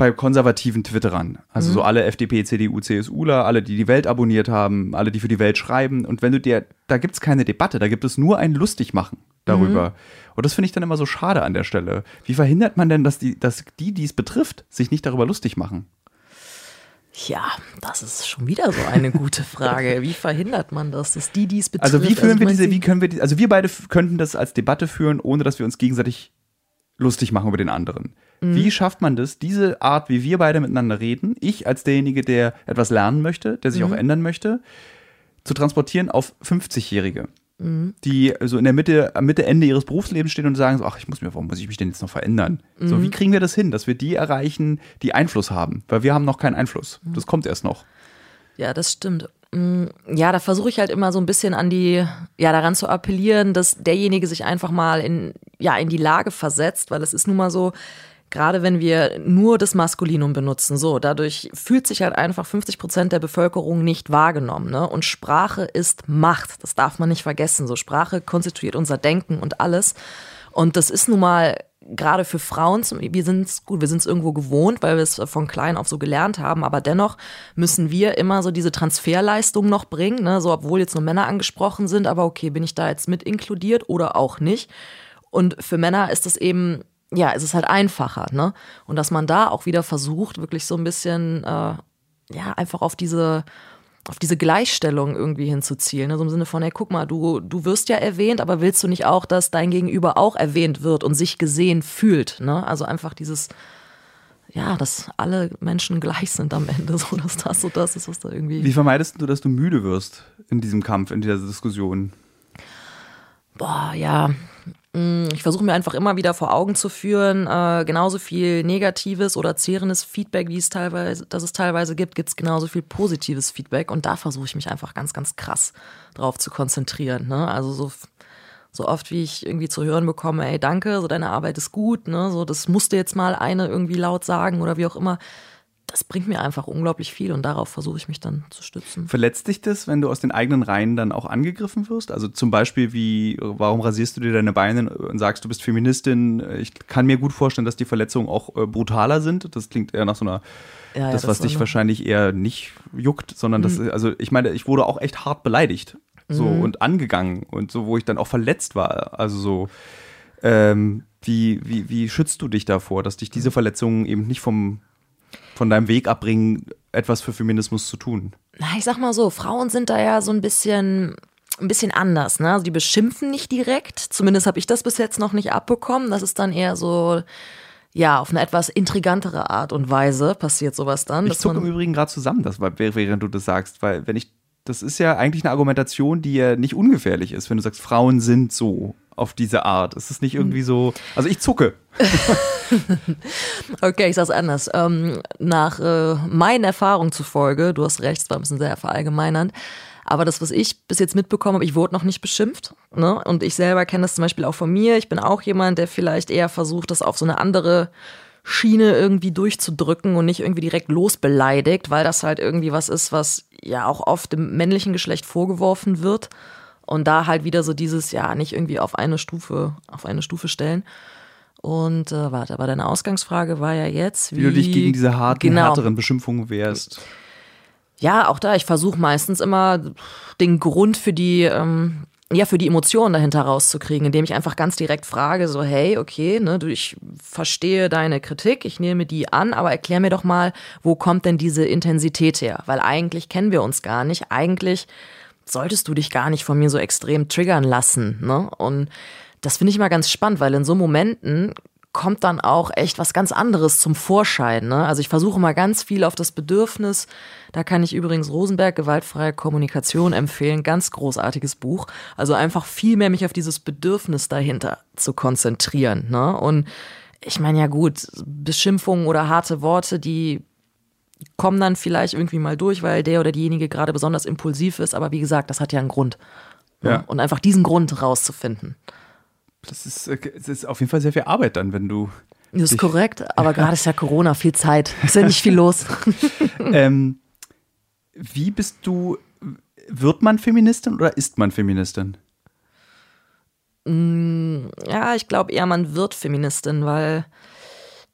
bei konservativen Twitterern. Also mhm. so alle FDP, CDU, CSUler, alle, die die Welt abonniert haben, alle, die für die Welt schreiben. Und wenn du dir, da gibt es keine Debatte, da gibt es nur ein Lustigmachen darüber. Mhm. Und das finde ich dann immer so schade an der Stelle. Wie verhindert man denn, dass die, dass die, die es betrifft, sich nicht darüber lustig machen? Ja, das ist schon wieder so eine gute Frage. Wie verhindert man das, dass die, die es betrifft? Also wie führen also wir diese, wie können wir, also wir beide könnten das als Debatte führen, ohne dass wir uns gegenseitig lustig machen über den anderen. Mhm. Wie schafft man das, diese Art, wie wir beide miteinander reden, ich als derjenige, der etwas lernen möchte, der sich mhm. auch ändern möchte, zu transportieren auf 50-Jährige? Mhm. die so in der Mitte, Mitte, Ende ihres Berufslebens stehen und sagen so, ach, ich muss mir, warum muss ich mich denn jetzt noch verändern? Mhm. So, wie kriegen wir das hin, dass wir die erreichen, die Einfluss haben? Weil wir haben noch keinen Einfluss. Mhm. Das kommt erst noch. Ja, das stimmt. Mm, ja, da versuche ich halt immer so ein bisschen an die, ja, daran zu appellieren, dass derjenige sich einfach mal in, ja, in die Lage versetzt, weil es ist nun mal so, gerade wenn wir nur das Maskulinum benutzen, so, dadurch fühlt sich halt einfach 50 Prozent der Bevölkerung nicht wahrgenommen, ne? Und Sprache ist Macht. Das darf man nicht vergessen. So, Sprache konstituiert unser Denken und alles. Und das ist nun mal gerade für Frauen, wir sind es gut, wir sind es irgendwo gewohnt, weil wir es von klein auf so gelernt haben, aber dennoch müssen wir immer so diese Transferleistung noch bringen, ne? so obwohl jetzt nur Männer angesprochen sind, aber okay, bin ich da jetzt mit inkludiert oder auch nicht? Und für Männer ist es eben, ja, es ist halt einfacher, ne? Und dass man da auch wieder versucht, wirklich so ein bisschen, äh, ja, einfach auf diese auf diese Gleichstellung irgendwie hinzuzielen. Also im Sinne von, hey, guck mal, du, du wirst ja erwähnt, aber willst du nicht auch, dass dein Gegenüber auch erwähnt wird und sich gesehen fühlt? Ne? Also einfach dieses, ja, dass alle Menschen gleich sind am Ende, so dass das so das ist, was da irgendwie. Wie vermeidest du, dass du müde wirst in diesem Kampf, in dieser Diskussion? Boah, ja, ich versuche mir einfach immer wieder vor Augen zu führen, äh, genauso viel negatives oder zehrendes Feedback, wie es teilweise, dass es teilweise gibt, gibt es genauso viel positives Feedback. Und da versuche ich mich einfach ganz, ganz krass drauf zu konzentrieren. Ne? Also so, so oft, wie ich irgendwie zu hören bekomme, ey, danke, so deine Arbeit ist gut, ne? So, das musste jetzt mal eine irgendwie laut sagen oder wie auch immer das bringt mir einfach unglaublich viel und darauf versuche ich mich dann zu stützen. Verletzt dich das, wenn du aus den eigenen Reihen dann auch angegriffen wirst? Also zum Beispiel wie, warum rasierst du dir deine Beine und sagst, du bist Feministin? Ich kann mir gut vorstellen, dass die Verletzungen auch äh, brutaler sind. Das klingt eher nach so einer, ja, ja, das, was dich wahrscheinlich eher nicht juckt, sondern mhm. das, also ich meine, ich wurde auch echt hart beleidigt. So mhm. und angegangen und so, wo ich dann auch verletzt war. Also so, ähm, wie, wie, wie schützt du dich davor, dass dich diese Verletzungen eben nicht vom von deinem Weg abbringen, etwas für Feminismus zu tun? Na, ich sag mal so, Frauen sind da ja so ein bisschen ein bisschen anders, ne? Also die beschimpfen nicht direkt, zumindest habe ich das bis jetzt noch nicht abbekommen. Das ist dann eher so ja, auf eine etwas intrigantere Art und Weise passiert sowas dann. Ich zucke im Übrigen gerade zusammen, das, während du das sagst, weil wenn ich, das ist ja eigentlich eine Argumentation, die ja nicht ungefährlich ist, wenn du sagst, Frauen sind so auf diese Art. Es ist nicht irgendwie so, also ich zucke. okay, ich sag's anders. Ähm, nach äh, meinen Erfahrungen zufolge, du hast recht, es war ein bisschen sehr verallgemeinernd, aber das, was ich bis jetzt mitbekommen habe, ich wurde noch nicht beschimpft. Ne? Und ich selber kenne das zum Beispiel auch von mir. Ich bin auch jemand, der vielleicht eher versucht, das auf so eine andere Schiene irgendwie durchzudrücken und nicht irgendwie direkt losbeleidigt, weil das halt irgendwie was ist, was ja auch oft dem männlichen Geschlecht vorgeworfen wird. Und da halt wieder so dieses, ja, nicht irgendwie auf eine Stufe, auf eine Stufe stellen. Und äh, warte, aber deine Ausgangsfrage war ja jetzt, wie, wie du dich gegen diese harten, genau. härteren Beschimpfungen wehrst. Ja, auch da, ich versuche meistens immer den Grund für die, ähm, ja, für die Emotionen dahinter rauszukriegen, indem ich einfach ganz direkt frage, so, hey, okay, ne, du, ich verstehe deine Kritik, ich nehme die an, aber erklär mir doch mal, wo kommt denn diese Intensität her? Weil eigentlich kennen wir uns gar nicht. Eigentlich solltest du dich gar nicht von mir so extrem triggern lassen, ne? Und das finde ich immer ganz spannend, weil in so Momenten kommt dann auch echt was ganz anderes zum Vorschein. Ne? Also ich versuche mal ganz viel auf das Bedürfnis. Da kann ich übrigens Rosenberg gewaltfreie Kommunikation empfehlen, ganz großartiges Buch. Also einfach viel mehr mich auf dieses Bedürfnis dahinter zu konzentrieren. Ne? Und ich meine ja gut, Beschimpfungen oder harte Worte, die kommen dann vielleicht irgendwie mal durch, weil der oder diejenige gerade besonders impulsiv ist. Aber wie gesagt, das hat ja einen Grund. Ne? Ja. Und einfach diesen Grund rauszufinden. Das ist, äh, das ist auf jeden Fall sehr viel Arbeit dann, wenn du. Das ist korrekt, aber gerade ist ja Corona, viel Zeit. Ist ja nicht viel los. ähm, wie bist du, wird man Feministin oder ist man Feministin? Mm, ja, ich glaube eher, man wird Feministin, weil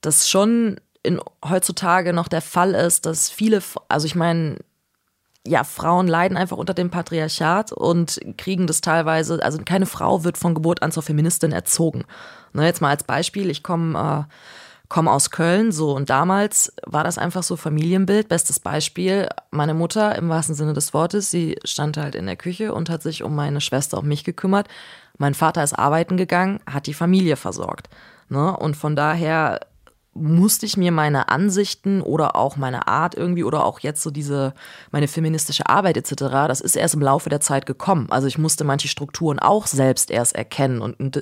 das schon in, heutzutage noch der Fall ist, dass viele, also ich meine, ja, Frauen leiden einfach unter dem Patriarchat und kriegen das teilweise, also keine Frau wird von Geburt an zur Feministin erzogen. Ne, jetzt mal als Beispiel, ich komme äh, komm aus Köln, so und damals war das einfach so Familienbild. Bestes Beispiel, meine Mutter im wahrsten Sinne des Wortes, sie stand halt in der Küche und hat sich um meine Schwester und mich gekümmert. Mein Vater ist arbeiten gegangen, hat die Familie versorgt. Ne? Und von daher musste ich mir meine Ansichten oder auch meine Art irgendwie oder auch jetzt so diese, meine feministische Arbeit etc., das ist erst im Laufe der Zeit gekommen. Also ich musste manche Strukturen auch selbst erst erkennen und ein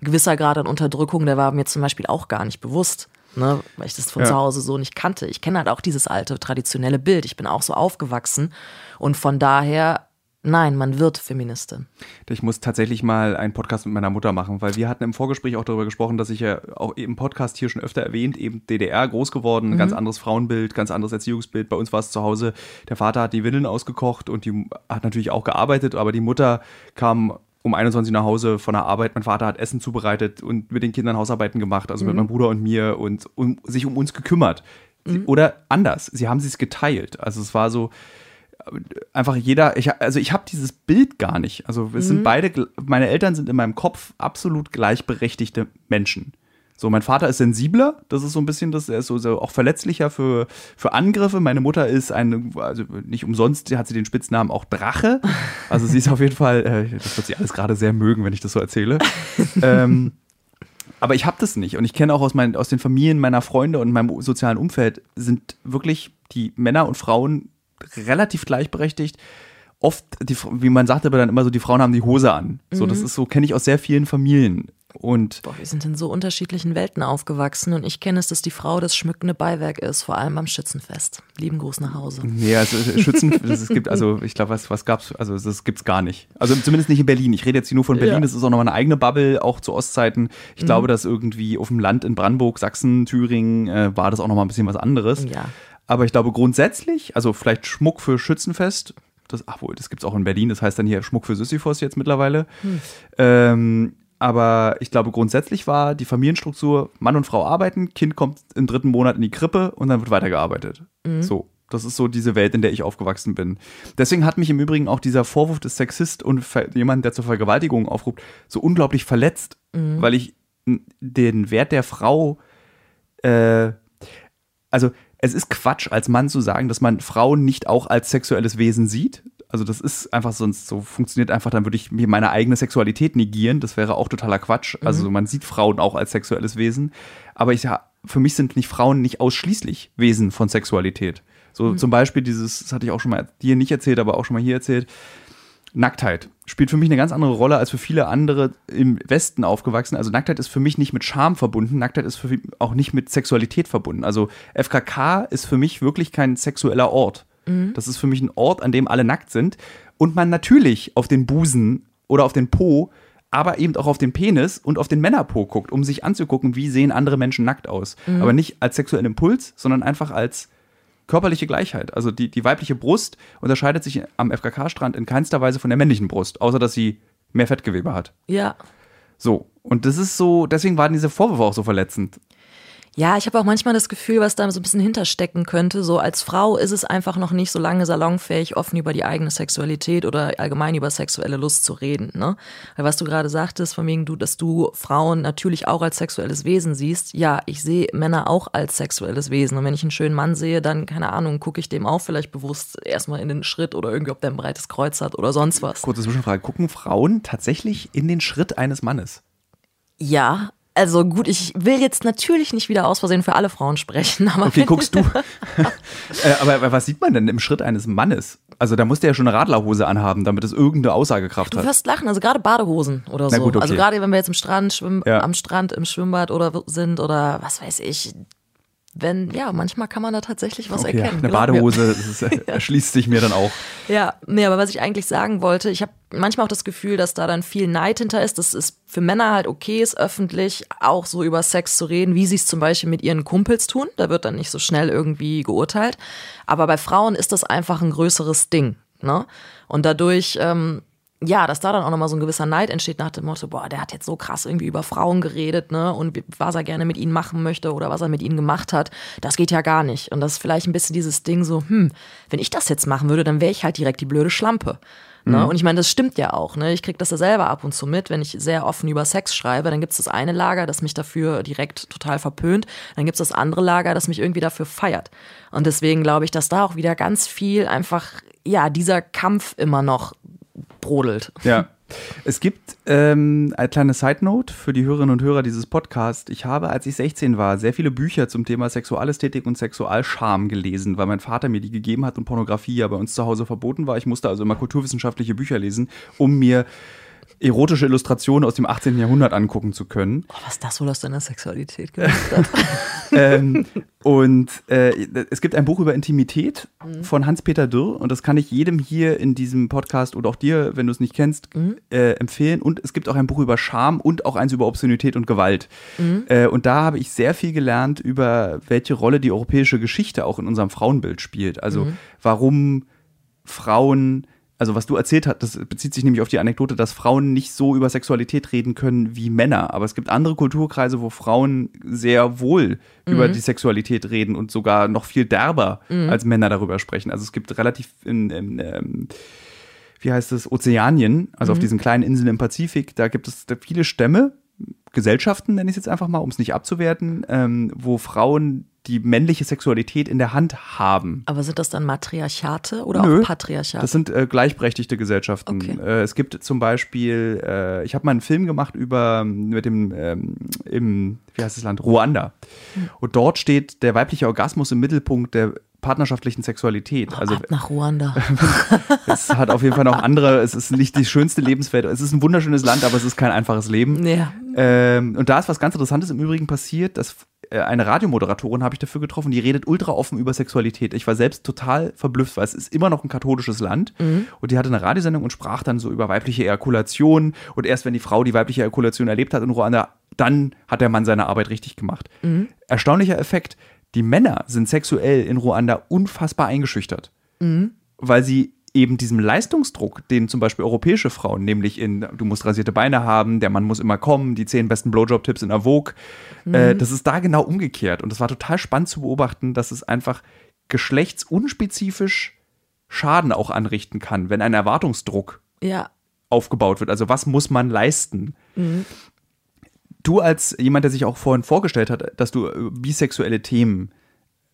gewisser Grad an Unterdrückung, der war mir zum Beispiel auch gar nicht bewusst. Ne, weil ich das von ja. zu Hause so nicht kannte. Ich kenne halt auch dieses alte traditionelle Bild. Ich bin auch so aufgewachsen und von daher Nein, man wird Feministin. Ich muss tatsächlich mal einen Podcast mit meiner Mutter machen, weil wir hatten im Vorgespräch auch darüber gesprochen, dass ich ja auch im Podcast hier schon öfter erwähnt, eben DDR groß geworden, mhm. ganz anderes Frauenbild, ganz anderes Erziehungsbild. Bei uns war es zu Hause, der Vater hat die Windeln ausgekocht und die hat natürlich auch gearbeitet, aber die Mutter kam um 21 nach Hause von der Arbeit. Mein Vater hat Essen zubereitet und mit den Kindern Hausarbeiten gemacht, also mhm. mit meinem Bruder und mir und um, sich um uns gekümmert. Mhm. Oder anders, sie haben es geteilt. Also es war so, einfach jeder, ich, also ich habe dieses Bild gar nicht. Also wir mhm. sind beide, meine Eltern sind in meinem Kopf absolut gleichberechtigte Menschen. So, mein Vater ist sensibler, das ist so ein bisschen das, er ist so, so auch verletzlicher für, für Angriffe. Meine Mutter ist eine, also nicht umsonst hat sie den Spitznamen auch Drache. Also sie ist auf jeden Fall, äh, das wird sie alles gerade sehr mögen, wenn ich das so erzähle. ähm, aber ich habe das nicht. Und ich kenne auch aus, meinen, aus den Familien meiner Freunde und meinem sozialen Umfeld sind wirklich die Männer und Frauen relativ gleichberechtigt. Oft, die, wie man sagt aber dann immer so, die Frauen haben die Hose an. Mhm. So, das mhm. ist so, kenne ich aus sehr vielen Familien. Und Boah, wir sind in so unterschiedlichen Welten aufgewachsen und ich kenne es, dass die Frau das schmückende Beiwerk ist, vor allem am Schützenfest. Lieben Gruß nach Hause. Ja, also Schützen, es gibt, also ich glaube, was, was gab's, also das gibt's gar nicht. Also zumindest nicht in Berlin. Ich rede jetzt hier nur von Berlin, ja. das ist auch nochmal eine eigene Bubble, auch zu Ostzeiten. Ich mhm. glaube, dass irgendwie auf dem Land in Brandenburg, Sachsen, Thüringen äh, war das auch nochmal ein bisschen was anderes. Ja. Aber ich glaube grundsätzlich, also vielleicht Schmuck für Schützenfest, das, ach wohl, das gibt es auch in Berlin, das heißt dann hier Schmuck für Sisyphos jetzt mittlerweile. Hm. Ähm, aber ich glaube, grundsätzlich war die Familienstruktur, Mann und Frau arbeiten, Kind kommt im dritten Monat in die Krippe und dann wird weitergearbeitet. Mhm. So. Das ist so diese Welt, in der ich aufgewachsen bin. Deswegen hat mich im Übrigen auch dieser Vorwurf des Sexist und jemand, der zur Vergewaltigung aufruft, so unglaublich verletzt, mhm. weil ich den Wert der Frau, äh, also es ist Quatsch, als Mann zu sagen, dass man Frauen nicht auch als sexuelles Wesen sieht. Also das ist einfach sonst so funktioniert einfach, dann würde ich mir meine eigene Sexualität negieren. Das wäre auch totaler Quatsch. Mhm. Also man sieht Frauen auch als sexuelles Wesen. Aber ich ja, für mich sind nicht Frauen nicht ausschließlich Wesen von Sexualität. So mhm. zum Beispiel dieses, das hatte ich auch schon mal dir nicht erzählt, aber auch schon mal hier erzählt, Nacktheit spielt für mich eine ganz andere Rolle als für viele andere im Westen aufgewachsen. Also Nacktheit ist für mich nicht mit Scham verbunden, Nacktheit ist für mich auch nicht mit Sexualität verbunden. Also FKK ist für mich wirklich kein sexueller Ort. Mhm. Das ist für mich ein Ort, an dem alle nackt sind und man natürlich auf den Busen oder auf den Po, aber eben auch auf den Penis und auf den Männerpo guckt, um sich anzugucken, wie sehen andere Menschen nackt aus. Mhm. Aber nicht als sexuellen Impuls, sondern einfach als körperliche Gleichheit. Also die, die weibliche Brust unterscheidet sich am FKK-Strand in keinster Weise von der männlichen Brust, außer dass sie mehr Fettgewebe hat. Ja. So. Und das ist so, deswegen waren diese Vorwürfe auch so verletzend. Ja, ich habe auch manchmal das Gefühl, was da so ein bisschen hinterstecken könnte. So als Frau ist es einfach noch nicht so lange salonfähig, offen über die eigene Sexualität oder allgemein über sexuelle Lust zu reden. Ne? Weil was du gerade sagtest, von wegen du, dass du Frauen natürlich auch als sexuelles Wesen siehst. Ja, ich sehe Männer auch als sexuelles Wesen. Und wenn ich einen schönen Mann sehe, dann, keine Ahnung, gucke ich dem auch vielleicht bewusst erstmal in den Schritt oder irgendwie, ob der ein breites Kreuz hat oder sonst was. Kurze Zwischenfrage. Gucken Frauen tatsächlich in den Schritt eines Mannes? Ja, also gut, ich will jetzt natürlich nicht wieder aus Versehen für alle Frauen sprechen. Aber okay, guckst du. äh, aber was sieht man denn im Schritt eines Mannes? Also da muss der ja schon eine Radlerhose anhaben, damit es irgendeine Aussagekraft du hat. Du wirst lachen, also gerade Badehosen oder so. Gut, okay. Also gerade wenn wir jetzt im Strand schwimmen, ja. am Strand im Schwimmbad oder sind oder was weiß ich, wenn, ja, manchmal kann man da tatsächlich was okay, erkennen. Eine Badehose ist, äh, erschließt sich mir dann auch. Ja, nee, aber was ich eigentlich sagen wollte, ich habe manchmal auch das Gefühl, dass da dann viel Neid hinter ist. Das ist für Männer halt okay ist, öffentlich auch so über Sex zu reden, wie sie es zum Beispiel mit ihren Kumpels tun. Da wird dann nicht so schnell irgendwie geurteilt. Aber bei Frauen ist das einfach ein größeres Ding. Ne? Und dadurch ähm, ja, dass da dann auch nochmal so ein gewisser Neid entsteht nach dem Motto, boah, der hat jetzt so krass irgendwie über Frauen geredet, ne, und was er gerne mit ihnen machen möchte oder was er mit ihnen gemacht hat, das geht ja gar nicht. Und das ist vielleicht ein bisschen dieses Ding so, hm, wenn ich das jetzt machen würde, dann wäre ich halt direkt die blöde Schlampe. Ne? Mhm. Und ich meine, das stimmt ja auch. Ne? Ich kriege das ja selber ab und zu mit, wenn ich sehr offen über Sex schreibe. Dann gibt es das eine Lager, das mich dafür direkt total verpönt. Dann gibt es das andere Lager, das mich irgendwie dafür feiert. Und deswegen glaube ich, dass da auch wieder ganz viel einfach, ja, dieser Kampf immer noch brodelt. Ja. Es gibt ähm, eine kleine Side-Note für die Hörerinnen und Hörer dieses Podcasts. Ich habe, als ich 16 war, sehr viele Bücher zum Thema Sexualästhetik und Sexualscham gelesen, weil mein Vater mir die gegeben hat und Pornografie ja bei uns zu Hause verboten war. Ich musste also immer kulturwissenschaftliche Bücher lesen, um mir erotische Illustrationen aus dem 18. Jahrhundert angucken zu können. Oh, was das wohl aus deiner Sexualität gemacht hat. ähm, und äh, es gibt ein Buch über Intimität mhm. von Hans-Peter Dürr und das kann ich jedem hier in diesem Podcast oder auch dir, wenn du es nicht kennst, mhm. äh, empfehlen. Und es gibt auch ein Buch über Scham und auch eins über Obszönität und Gewalt. Mhm. Äh, und da habe ich sehr viel gelernt über welche Rolle die europäische Geschichte auch in unserem Frauenbild spielt. Also mhm. warum Frauen also was du erzählt hast, das bezieht sich nämlich auf die Anekdote, dass Frauen nicht so über Sexualität reden können wie Männer. Aber es gibt andere Kulturkreise, wo Frauen sehr wohl mhm. über die Sexualität reden und sogar noch viel derber mhm. als Männer darüber sprechen. Also es gibt relativ in, in ähm, wie heißt es, Ozeanien, also mhm. auf diesen kleinen Inseln im Pazifik, da gibt es viele Stämme, Gesellschaften, nenne ich es jetzt einfach mal, um es nicht abzuwerten, ähm, wo Frauen die männliche Sexualität in der Hand haben. Aber sind das dann Matriarchate oder Nö, auch Patriarchate? Das sind äh, gleichberechtigte Gesellschaften. Okay. Äh, es gibt zum Beispiel, äh, ich habe mal einen Film gemacht über mit dem ähm, im, wie heißt das Land? Ruanda. Hm. Und dort steht der weibliche Orgasmus im Mittelpunkt der partnerschaftlichen Sexualität. Oh, also ab nach Ruanda. es hat auf jeden Fall noch andere, es ist nicht die schönste Lebenswelt. Es ist ein wunderschönes Land, aber es ist kein einfaches Leben. Ja. Ähm, und da ist was ganz Interessantes im Übrigen passiert, dass eine Radiomoderatorin habe ich dafür getroffen, die redet ultra offen über Sexualität. Ich war selbst total verblüfft, weil es ist immer noch ein katholisches Land. Mhm. Und die hatte eine Radiosendung und sprach dann so über weibliche Ejakulation. Und erst wenn die Frau die weibliche Ejakulation erlebt hat in Ruanda, dann hat der Mann seine Arbeit richtig gemacht. Mhm. Erstaunlicher Effekt die Männer sind sexuell in Ruanda unfassbar eingeschüchtert, mhm. weil sie eben diesem Leistungsdruck, den zum Beispiel europäische Frauen, nämlich in, du musst rasierte Beine haben, der Mann muss immer kommen, die zehn besten Blowjob-Tipps in der Vogue, äh, mhm. äh, das ist da genau umgekehrt. Und das war total spannend zu beobachten, dass es einfach geschlechtsunspezifisch Schaden auch anrichten kann, wenn ein Erwartungsdruck ja. aufgebaut wird. Also was muss man leisten? Mhm du als jemand, der sich auch vorhin vorgestellt hat, dass du äh, bisexuelle Themen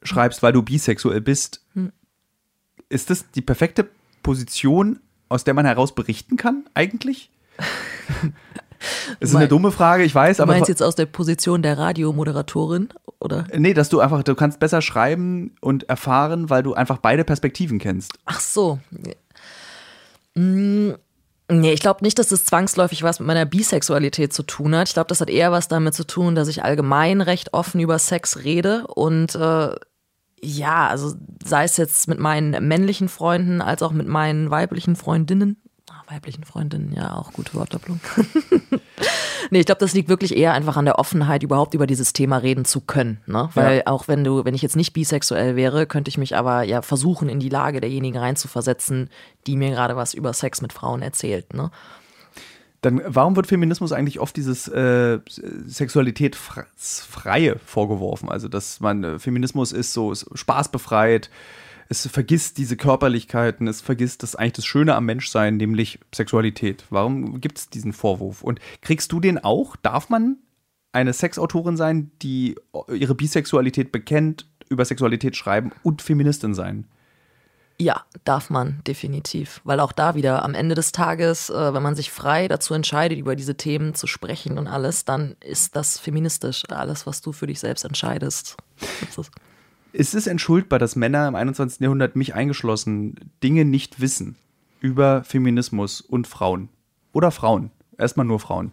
schreibst, weil du bisexuell bist, hm. ist das die perfekte Position, aus der man heraus berichten kann, eigentlich? Das ist eine dumme Frage, ich weiß, aber. Du meinst jetzt aus der Position der Radiomoderatorin, oder? Nee, dass du einfach, du kannst besser schreiben und erfahren, weil du einfach beide Perspektiven kennst. Ach so. Hm, Nee, ich glaube nicht, dass das zwangsläufig was mit meiner Bisexualität zu tun hat. Ich glaube, das hat eher was damit zu tun, dass ich allgemein recht offen über Sex rede und äh, ja, also sei es jetzt mit meinen männlichen Freunden als auch mit meinen weiblichen Freundinnen. Ach, weiblichen Freundinnen, ja, auch gute Wortdoppelung. nee, ich glaube, das liegt wirklich eher einfach an der Offenheit, überhaupt über dieses Thema reden zu können. Ne? Weil ja. auch wenn du, wenn ich jetzt nicht bisexuell wäre, könnte ich mich aber ja versuchen, in die Lage derjenigen reinzuversetzen, die mir gerade was über Sex mit Frauen erzählt. Ne? Dann warum wird Feminismus eigentlich oft dieses äh, Sexualität freie vorgeworfen? Also dass man äh, Feminismus ist so ist spaßbefreit, es vergisst diese Körperlichkeiten, es vergisst das eigentlich das Schöne am Menschsein, nämlich Sexualität. Warum gibt es diesen Vorwurf? Und kriegst du den auch? Darf man eine Sexautorin sein, die ihre Bisexualität bekennt, über Sexualität schreiben und Feministin sein? Ja, darf man definitiv. Weil auch da wieder am Ende des Tages, äh, wenn man sich frei dazu entscheidet, über diese Themen zu sprechen und alles, dann ist das feministisch. Alles, was du für dich selbst entscheidest. Ist es entschuldbar, dass Männer im 21. Jahrhundert, mich eingeschlossen, Dinge nicht wissen über Feminismus und Frauen? Oder Frauen? Erstmal nur Frauen.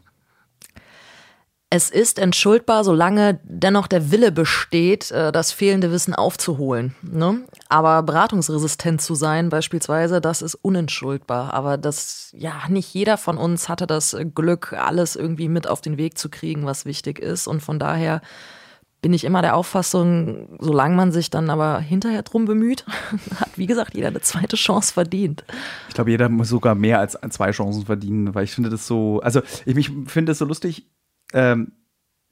Es ist entschuldbar, solange dennoch der Wille besteht, äh, das fehlende Wissen aufzuholen. Ne? Aber beratungsresistent zu sein, beispielsweise, das ist unentschuldbar. Aber das, ja, nicht jeder von uns hatte das Glück, alles irgendwie mit auf den Weg zu kriegen, was wichtig ist. Und von daher bin ich immer der Auffassung, solange man sich dann aber hinterher drum bemüht, hat, wie gesagt, jeder eine zweite Chance verdient. Ich glaube, jeder muss sogar mehr als zwei Chancen verdienen, weil ich finde das so, also ich, ich finde es so lustig, ähm,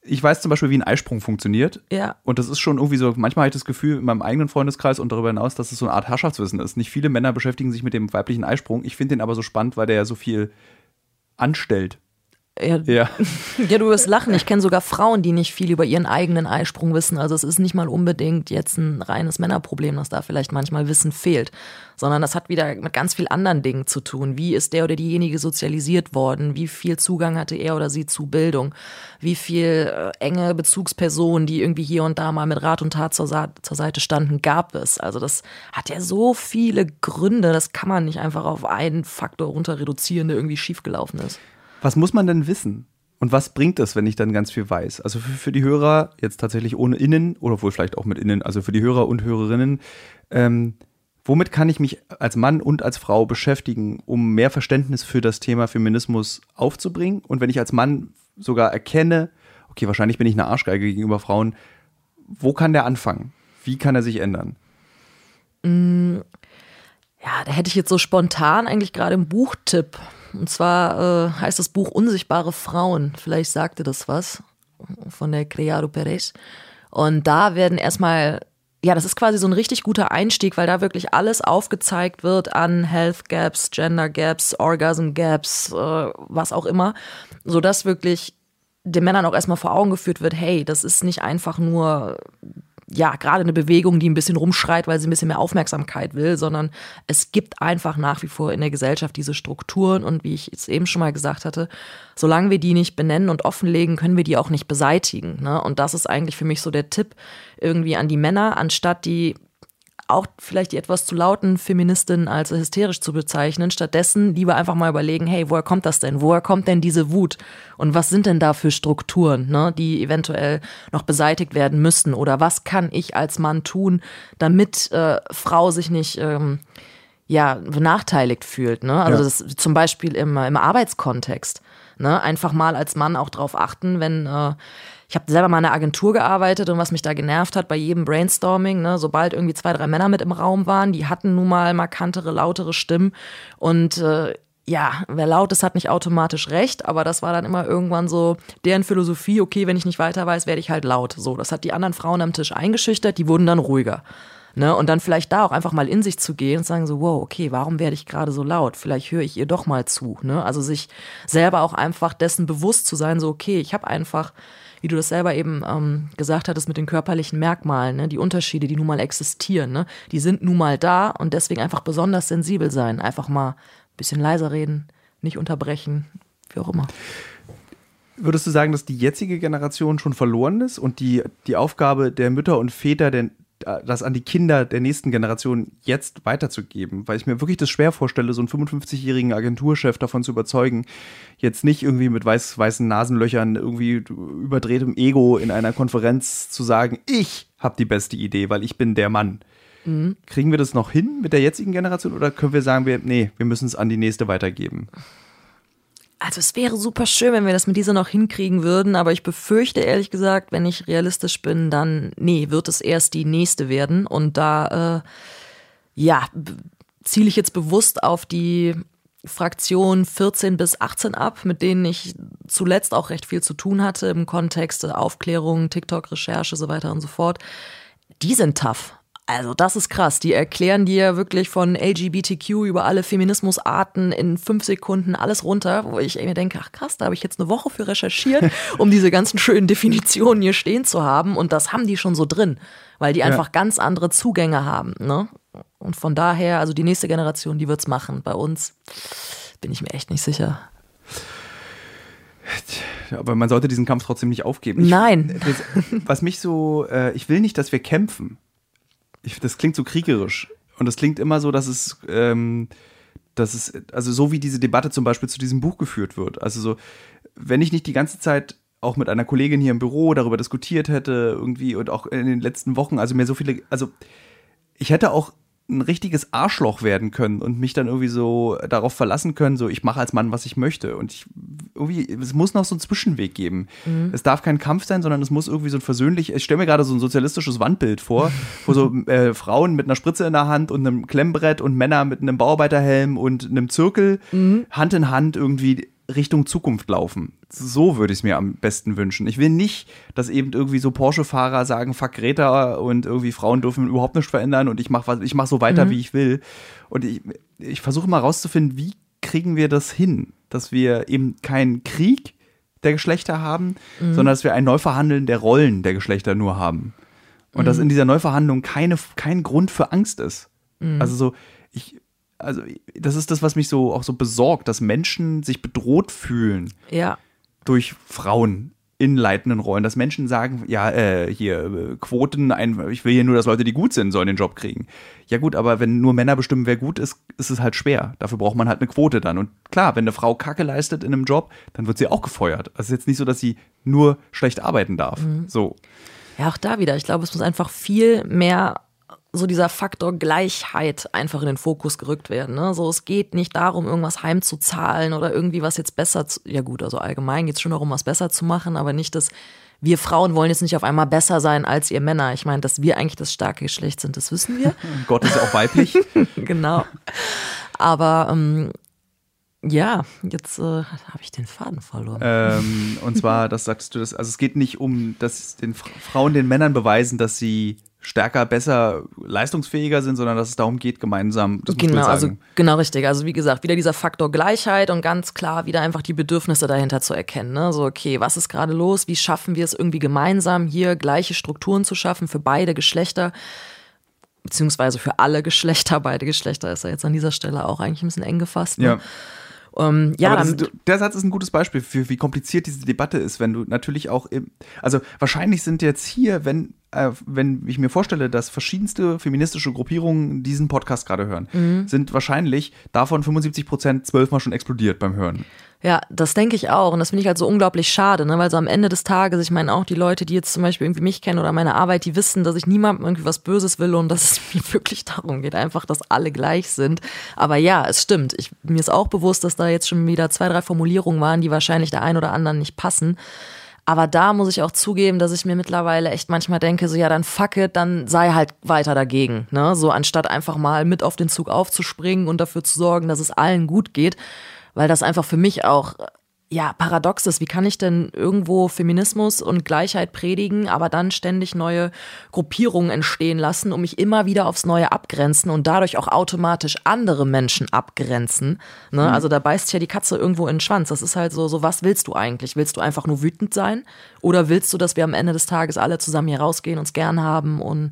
ich weiß zum Beispiel, wie ein Eisprung funktioniert. Ja. Und das ist schon irgendwie so, manchmal habe ich das Gefühl in meinem eigenen Freundeskreis und darüber hinaus, dass es so eine Art Herrschaftswissen ist. Nicht viele Männer beschäftigen sich mit dem weiblichen Eisprung. Ich finde den aber so spannend, weil der ja so viel anstellt. Ja, ja. ja, du wirst lachen. Ich kenne sogar Frauen, die nicht viel über ihren eigenen Eisprung wissen. Also es ist nicht mal unbedingt jetzt ein reines Männerproblem, dass da vielleicht manchmal Wissen fehlt, sondern das hat wieder mit ganz vielen anderen Dingen zu tun. Wie ist der oder diejenige sozialisiert worden? Wie viel Zugang hatte er oder sie zu Bildung? Wie viel äh, enge Bezugspersonen, die irgendwie hier und da mal mit Rat und Tat zur, Sa zur Seite standen, gab es? Also das hat ja so viele Gründe. Das kann man nicht einfach auf einen Faktor runter reduzieren, der irgendwie schiefgelaufen ist. Was muss man denn wissen? Und was bringt es, wenn ich dann ganz viel weiß? Also für, für, die Hörer, jetzt tatsächlich ohne Innen oder wohl vielleicht auch mit Innen, also für die Hörer und Hörerinnen, ähm, womit kann ich mich als Mann und als Frau beschäftigen, um mehr Verständnis für das Thema Feminismus aufzubringen? Und wenn ich als Mann sogar erkenne, okay, wahrscheinlich bin ich eine Arschgeige gegenüber Frauen, wo kann der anfangen? Wie kann er sich ändern? Mm, ja, da hätte ich jetzt so spontan eigentlich gerade einen Buchtipp. Und zwar äh, heißt das Buch Unsichtbare Frauen. Vielleicht sagte das was von der Criado Perez. Und da werden erstmal, ja, das ist quasi so ein richtig guter Einstieg, weil da wirklich alles aufgezeigt wird an Health Gaps, Gender Gaps, Orgasm Gaps, äh, was auch immer, sodass wirklich den Männern auch erstmal vor Augen geführt wird, hey, das ist nicht einfach nur ja, gerade eine Bewegung, die ein bisschen rumschreit, weil sie ein bisschen mehr Aufmerksamkeit will, sondern es gibt einfach nach wie vor in der Gesellschaft diese Strukturen und wie ich es eben schon mal gesagt hatte, solange wir die nicht benennen und offenlegen, können wir die auch nicht beseitigen. Ne? Und das ist eigentlich für mich so der Tipp irgendwie an die Männer, anstatt die auch vielleicht die etwas zu lauten Feministinnen als hysterisch zu bezeichnen. Stattdessen lieber einfach mal überlegen, hey, woher kommt das denn? Woher kommt denn diese Wut? Und was sind denn da für Strukturen, ne, die eventuell noch beseitigt werden müssten? Oder was kann ich als Mann tun, damit äh, Frau sich nicht ähm, ja, benachteiligt fühlt? Ne? Also ja. das zum Beispiel im, im Arbeitskontext. Ne? Einfach mal als Mann auch drauf achten, wenn äh, ich habe selber mal in einer Agentur gearbeitet und was mich da genervt hat bei jedem Brainstorming, ne, sobald irgendwie zwei, drei Männer mit im Raum waren, die hatten nun mal markantere, lautere Stimmen und äh, ja, wer laut ist, hat nicht automatisch recht, aber das war dann immer irgendwann so deren Philosophie, okay, wenn ich nicht weiter weiß, werde ich halt laut. So, das hat die anderen Frauen am Tisch eingeschüchtert, die wurden dann ruhiger. Ne? Und dann vielleicht da auch einfach mal in sich zu gehen und sagen so, wow, okay, warum werde ich gerade so laut? Vielleicht höre ich ihr doch mal zu. Ne? Also sich selber auch einfach dessen bewusst zu sein, so, okay, ich habe einfach wie du das selber eben ähm, gesagt hattest mit den körperlichen Merkmalen, ne, die Unterschiede, die nun mal existieren, ne, die sind nun mal da und deswegen einfach besonders sensibel sein. Einfach mal ein bisschen leiser reden, nicht unterbrechen, wie auch immer. Würdest du sagen, dass die jetzige Generation schon verloren ist und die, die Aufgabe der Mütter und Väter der das an die Kinder der nächsten Generation jetzt weiterzugeben, weil ich mir wirklich das schwer vorstelle, so einen 55-jährigen Agenturchef davon zu überzeugen, jetzt nicht irgendwie mit weiß, weißen Nasenlöchern, irgendwie überdrehtem Ego in einer Konferenz zu sagen, ich habe die beste Idee, weil ich bin der Mann. Mhm. Kriegen wir das noch hin mit der jetzigen Generation oder können wir sagen, wir, nee, wir müssen es an die nächste weitergeben? Also es wäre super schön, wenn wir das mit dieser noch hinkriegen würden, aber ich befürchte ehrlich gesagt, wenn ich realistisch bin, dann nee, wird es erst die nächste werden und da äh, ja ziele ich jetzt bewusst auf die Fraktion 14 bis 18 ab, mit denen ich zuletzt auch recht viel zu tun hatte im Kontext Aufklärung, TikTok-Recherche, so weiter und so fort. Die sind tough. Also das ist krass. Die erklären dir wirklich von LGBTQ über alle Feminismusarten in fünf Sekunden alles runter, wo ich mir denke, ach krass, da habe ich jetzt eine Woche für recherchiert, um diese ganzen schönen Definitionen hier stehen zu haben. Und das haben die schon so drin, weil die ja. einfach ganz andere Zugänge haben. Ne? Und von daher, also die nächste Generation, die wird's machen. Bei uns bin ich mir echt nicht sicher. Aber man sollte diesen Kampf trotzdem nicht aufgeben. Ich, Nein. Was mich so, äh, ich will nicht, dass wir kämpfen ich, das klingt so kriegerisch. Und das klingt immer so, dass es, ähm, dass es, also so wie diese Debatte zum Beispiel zu diesem Buch geführt wird. Also so, wenn ich nicht die ganze Zeit auch mit einer Kollegin hier im Büro darüber diskutiert hätte, irgendwie und auch in den letzten Wochen, also mir so viele, also ich hätte auch ein richtiges Arschloch werden können und mich dann irgendwie so darauf verlassen können, so ich mache als Mann, was ich möchte. Und ich irgendwie, es muss noch so einen Zwischenweg geben. Mhm. Es darf kein Kampf sein, sondern es muss irgendwie so ein versöhnlich, ich stelle mir gerade so ein sozialistisches Wandbild vor, wo so äh, Frauen mit einer Spritze in der Hand und einem Klemmbrett und Männer mit einem Bauarbeiterhelm und einem Zirkel mhm. Hand in Hand irgendwie Richtung Zukunft laufen. So würde ich es mir am besten wünschen. Ich will nicht, dass eben irgendwie so Porsche-Fahrer sagen, fuck Greta und irgendwie Frauen dürfen überhaupt nichts verändern und ich mache ich mach so weiter, mhm. wie ich will. Und ich, ich versuche mal rauszufinden, wie kriegen wir das hin, dass wir eben keinen Krieg der Geschlechter haben, mhm. sondern dass wir ein Neuverhandeln der Rollen der Geschlechter nur haben. Und mhm. dass in dieser Neuverhandlung keine, kein Grund für Angst ist. Mhm. Also so, ich, also das ist das, was mich so auch so besorgt, dass Menschen sich bedroht fühlen. Ja. Durch Frauen in leitenden Rollen, dass Menschen sagen, ja, äh, hier, äh, Quoten, ein, ich will hier nur, dass Leute, die gut sind, sollen den Job kriegen. Ja gut, aber wenn nur Männer bestimmen, wer gut ist, ist es halt schwer. Dafür braucht man halt eine Quote dann. Und klar, wenn eine Frau Kacke leistet in einem Job, dann wird sie auch gefeuert. Also es ist jetzt nicht so, dass sie nur schlecht arbeiten darf. Mhm. So. Ja, auch da wieder. Ich glaube, es muss einfach viel mehr so dieser Faktor Gleichheit einfach in den Fokus gerückt werden. Ne? So, es geht nicht darum, irgendwas heimzuzahlen oder irgendwie was jetzt besser zu. Ja, gut, also allgemein geht es schon darum, was besser zu machen, aber nicht, dass wir Frauen wollen jetzt nicht auf einmal besser sein als ihr Männer. Ich meine, dass wir eigentlich das starke Geschlecht sind, das wissen wir. Gott ist ja auch weiblich. genau. Aber ähm, ja, jetzt äh, habe ich den Faden verloren. Ähm, und zwar, das sagst du, das, also es geht nicht um, dass den Frauen den Männern beweisen, dass sie stärker, besser, leistungsfähiger sind, sondern dass es darum geht, gemeinsam. Das genau, also genau richtig. Also wie gesagt, wieder dieser Faktor Gleichheit und ganz klar wieder einfach die Bedürfnisse dahinter zu erkennen. Ne? So, okay, was ist gerade los? Wie schaffen wir es irgendwie gemeinsam hier gleiche Strukturen zu schaffen für beide Geschlechter? Beziehungsweise für alle Geschlechter, beide Geschlechter ist ja jetzt an dieser Stelle auch eigentlich ein bisschen eng gefasst. Ne? Ja. Um, ähm, ja, ist, der Satz ist ein gutes Beispiel für, wie kompliziert diese Debatte ist, wenn du natürlich auch, im, also wahrscheinlich sind jetzt hier, wenn äh, wenn ich mir vorstelle, dass verschiedenste feministische Gruppierungen diesen Podcast gerade hören, mhm. sind wahrscheinlich davon 75 Prozent zwölfmal schon explodiert beim Hören. Ja, das denke ich auch. Und das finde ich halt so unglaublich schade, ne? weil so am Ende des Tages, ich meine auch die Leute, die jetzt zum Beispiel irgendwie mich kennen oder meine Arbeit, die wissen, dass ich niemandem irgendwie was Böses will und dass es mir wirklich darum geht, einfach, dass alle gleich sind. Aber ja, es stimmt. Ich, mir ist auch bewusst, dass da jetzt schon wieder zwei, drei Formulierungen waren, die wahrscheinlich der einen oder anderen nicht passen. Aber da muss ich auch zugeben, dass ich mir mittlerweile echt manchmal denke, so ja, dann fuck it, dann sei halt weiter dagegen. Ne? So anstatt einfach mal mit auf den Zug aufzuspringen und dafür zu sorgen, dass es allen gut geht. Weil das einfach für mich auch ja, paradox ist. Wie kann ich denn irgendwo Feminismus und Gleichheit predigen, aber dann ständig neue Gruppierungen entstehen lassen, um mich immer wieder aufs Neue abgrenzen und dadurch auch automatisch andere Menschen abgrenzen? Ne? Mhm. Also da beißt ja die Katze irgendwo in den Schwanz. Das ist halt so, so, was willst du eigentlich? Willst du einfach nur wütend sein? Oder willst du, dass wir am Ende des Tages alle zusammen hier rausgehen, uns gern haben und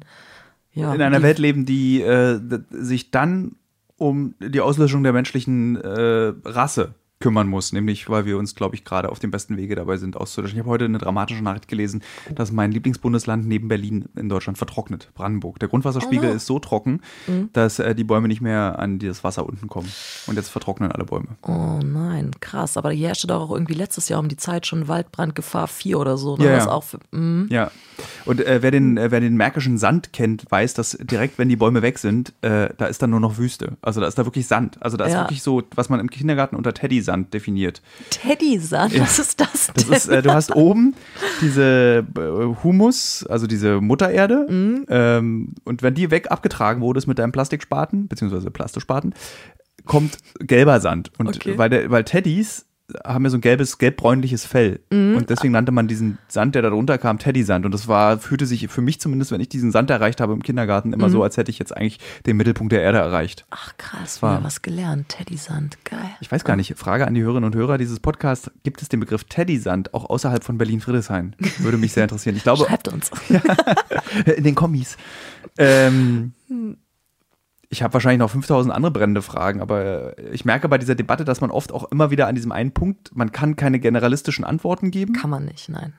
ja, in einer Welt leben, die äh, sich dann um die Auslöschung der menschlichen äh, Rasse kümmern muss, nämlich weil wir uns, glaube ich, gerade auf dem besten Wege dabei sind, auszulöschen. Ich habe heute eine dramatische Nachricht gelesen, dass mein Lieblingsbundesland neben Berlin in Deutschland vertrocknet, Brandenburg. Der Grundwasserspiegel oh. ist so trocken, mhm. dass äh, die Bäume nicht mehr an das Wasser unten kommen. Und jetzt vertrocknen alle Bäume. Oh nein, krass. Aber hier herrschte doch auch irgendwie letztes Jahr um die Zeit schon Waldbrandgefahr 4 oder so. Ne? Ja, ja. Auch für, mm. ja. Und äh, wer, den, äh, wer den märkischen Sand kennt, weiß, dass direkt, wenn die Bäume weg sind, äh, da ist dann nur noch Wüste. Also da ist da wirklich Sand. Also da ist ja. wirklich so, was man im Kindergarten unter Teddy Sand Teddysand definiert. Teddysand? Was ist das denn? Das ist, äh, du hast oben diese äh, Humus, also diese Muttererde. Mhm. Ähm, und wenn die weg abgetragen wurde mit deinem Plastikspaten, beziehungsweise Plastispaten, kommt gelber Sand. Und okay. weil, der, weil Teddys haben ja so ein gelbes, gelbbräunliches Fell. Mhm. Und deswegen nannte man diesen Sand, der da drunter kam, Teddy-Sand. Und das war, fühlte sich für mich zumindest, wenn ich diesen Sand erreicht habe im Kindergarten, immer mhm. so, als hätte ich jetzt eigentlich den Mittelpunkt der Erde erreicht. Ach krass, war was gelernt. Teddy-Sand, geil. Ich weiß gar nicht, Frage an die Hörerinnen und Hörer dieses Podcasts, gibt es den Begriff Teddy-Sand auch außerhalb von Berlin-Friedrichshain? Würde mich sehr interessieren. Ich glaube, Schreibt uns. in den Kommis. Ähm, hm. Ich habe wahrscheinlich noch 5000 andere brennende Fragen, aber ich merke bei dieser Debatte, dass man oft auch immer wieder an diesem einen Punkt, man kann keine generalistischen Antworten geben. Kann man nicht, nein.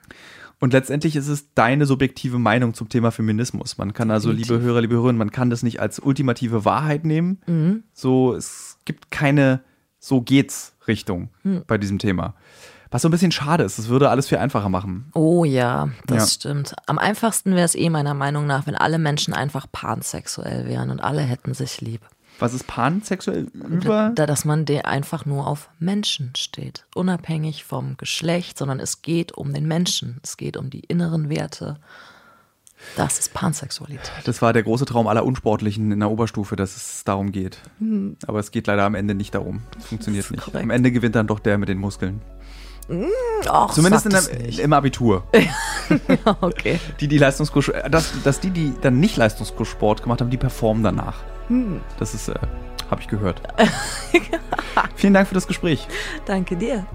Und letztendlich ist es deine subjektive Meinung zum Thema Feminismus. Man kann also, Definitiv. liebe Hörer, liebe Hörerinnen, man kann das nicht als ultimative Wahrheit nehmen. Mhm. So, es gibt keine so geht's Richtung mhm. bei diesem Thema. Was so ein bisschen schade ist, das würde alles viel einfacher machen. Oh ja, das ja. stimmt. Am einfachsten wäre es eh meiner Meinung nach, wenn alle Menschen einfach pansexuell wären und alle hätten sich lieb. Was ist pansexuell über? Da, dass man einfach nur auf Menschen steht. Unabhängig vom Geschlecht, sondern es geht um den Menschen. Es geht um die inneren Werte. Das ist Pansexualität. Das war der große Traum aller Unsportlichen in der Oberstufe, dass es darum geht. Hm. Aber es geht leider am Ende nicht darum. Das funktioniert das nicht. Korrekt. Am Ende gewinnt dann doch der mit den Muskeln. Och, Zumindest der, im Abitur. ja, okay. Die, die Leistungskurs, dass, dass die, die dann nicht Leistungskurssport gemacht haben, die performen danach. Hm. Das ist, äh, habe ich gehört. Vielen Dank für das Gespräch. Danke dir.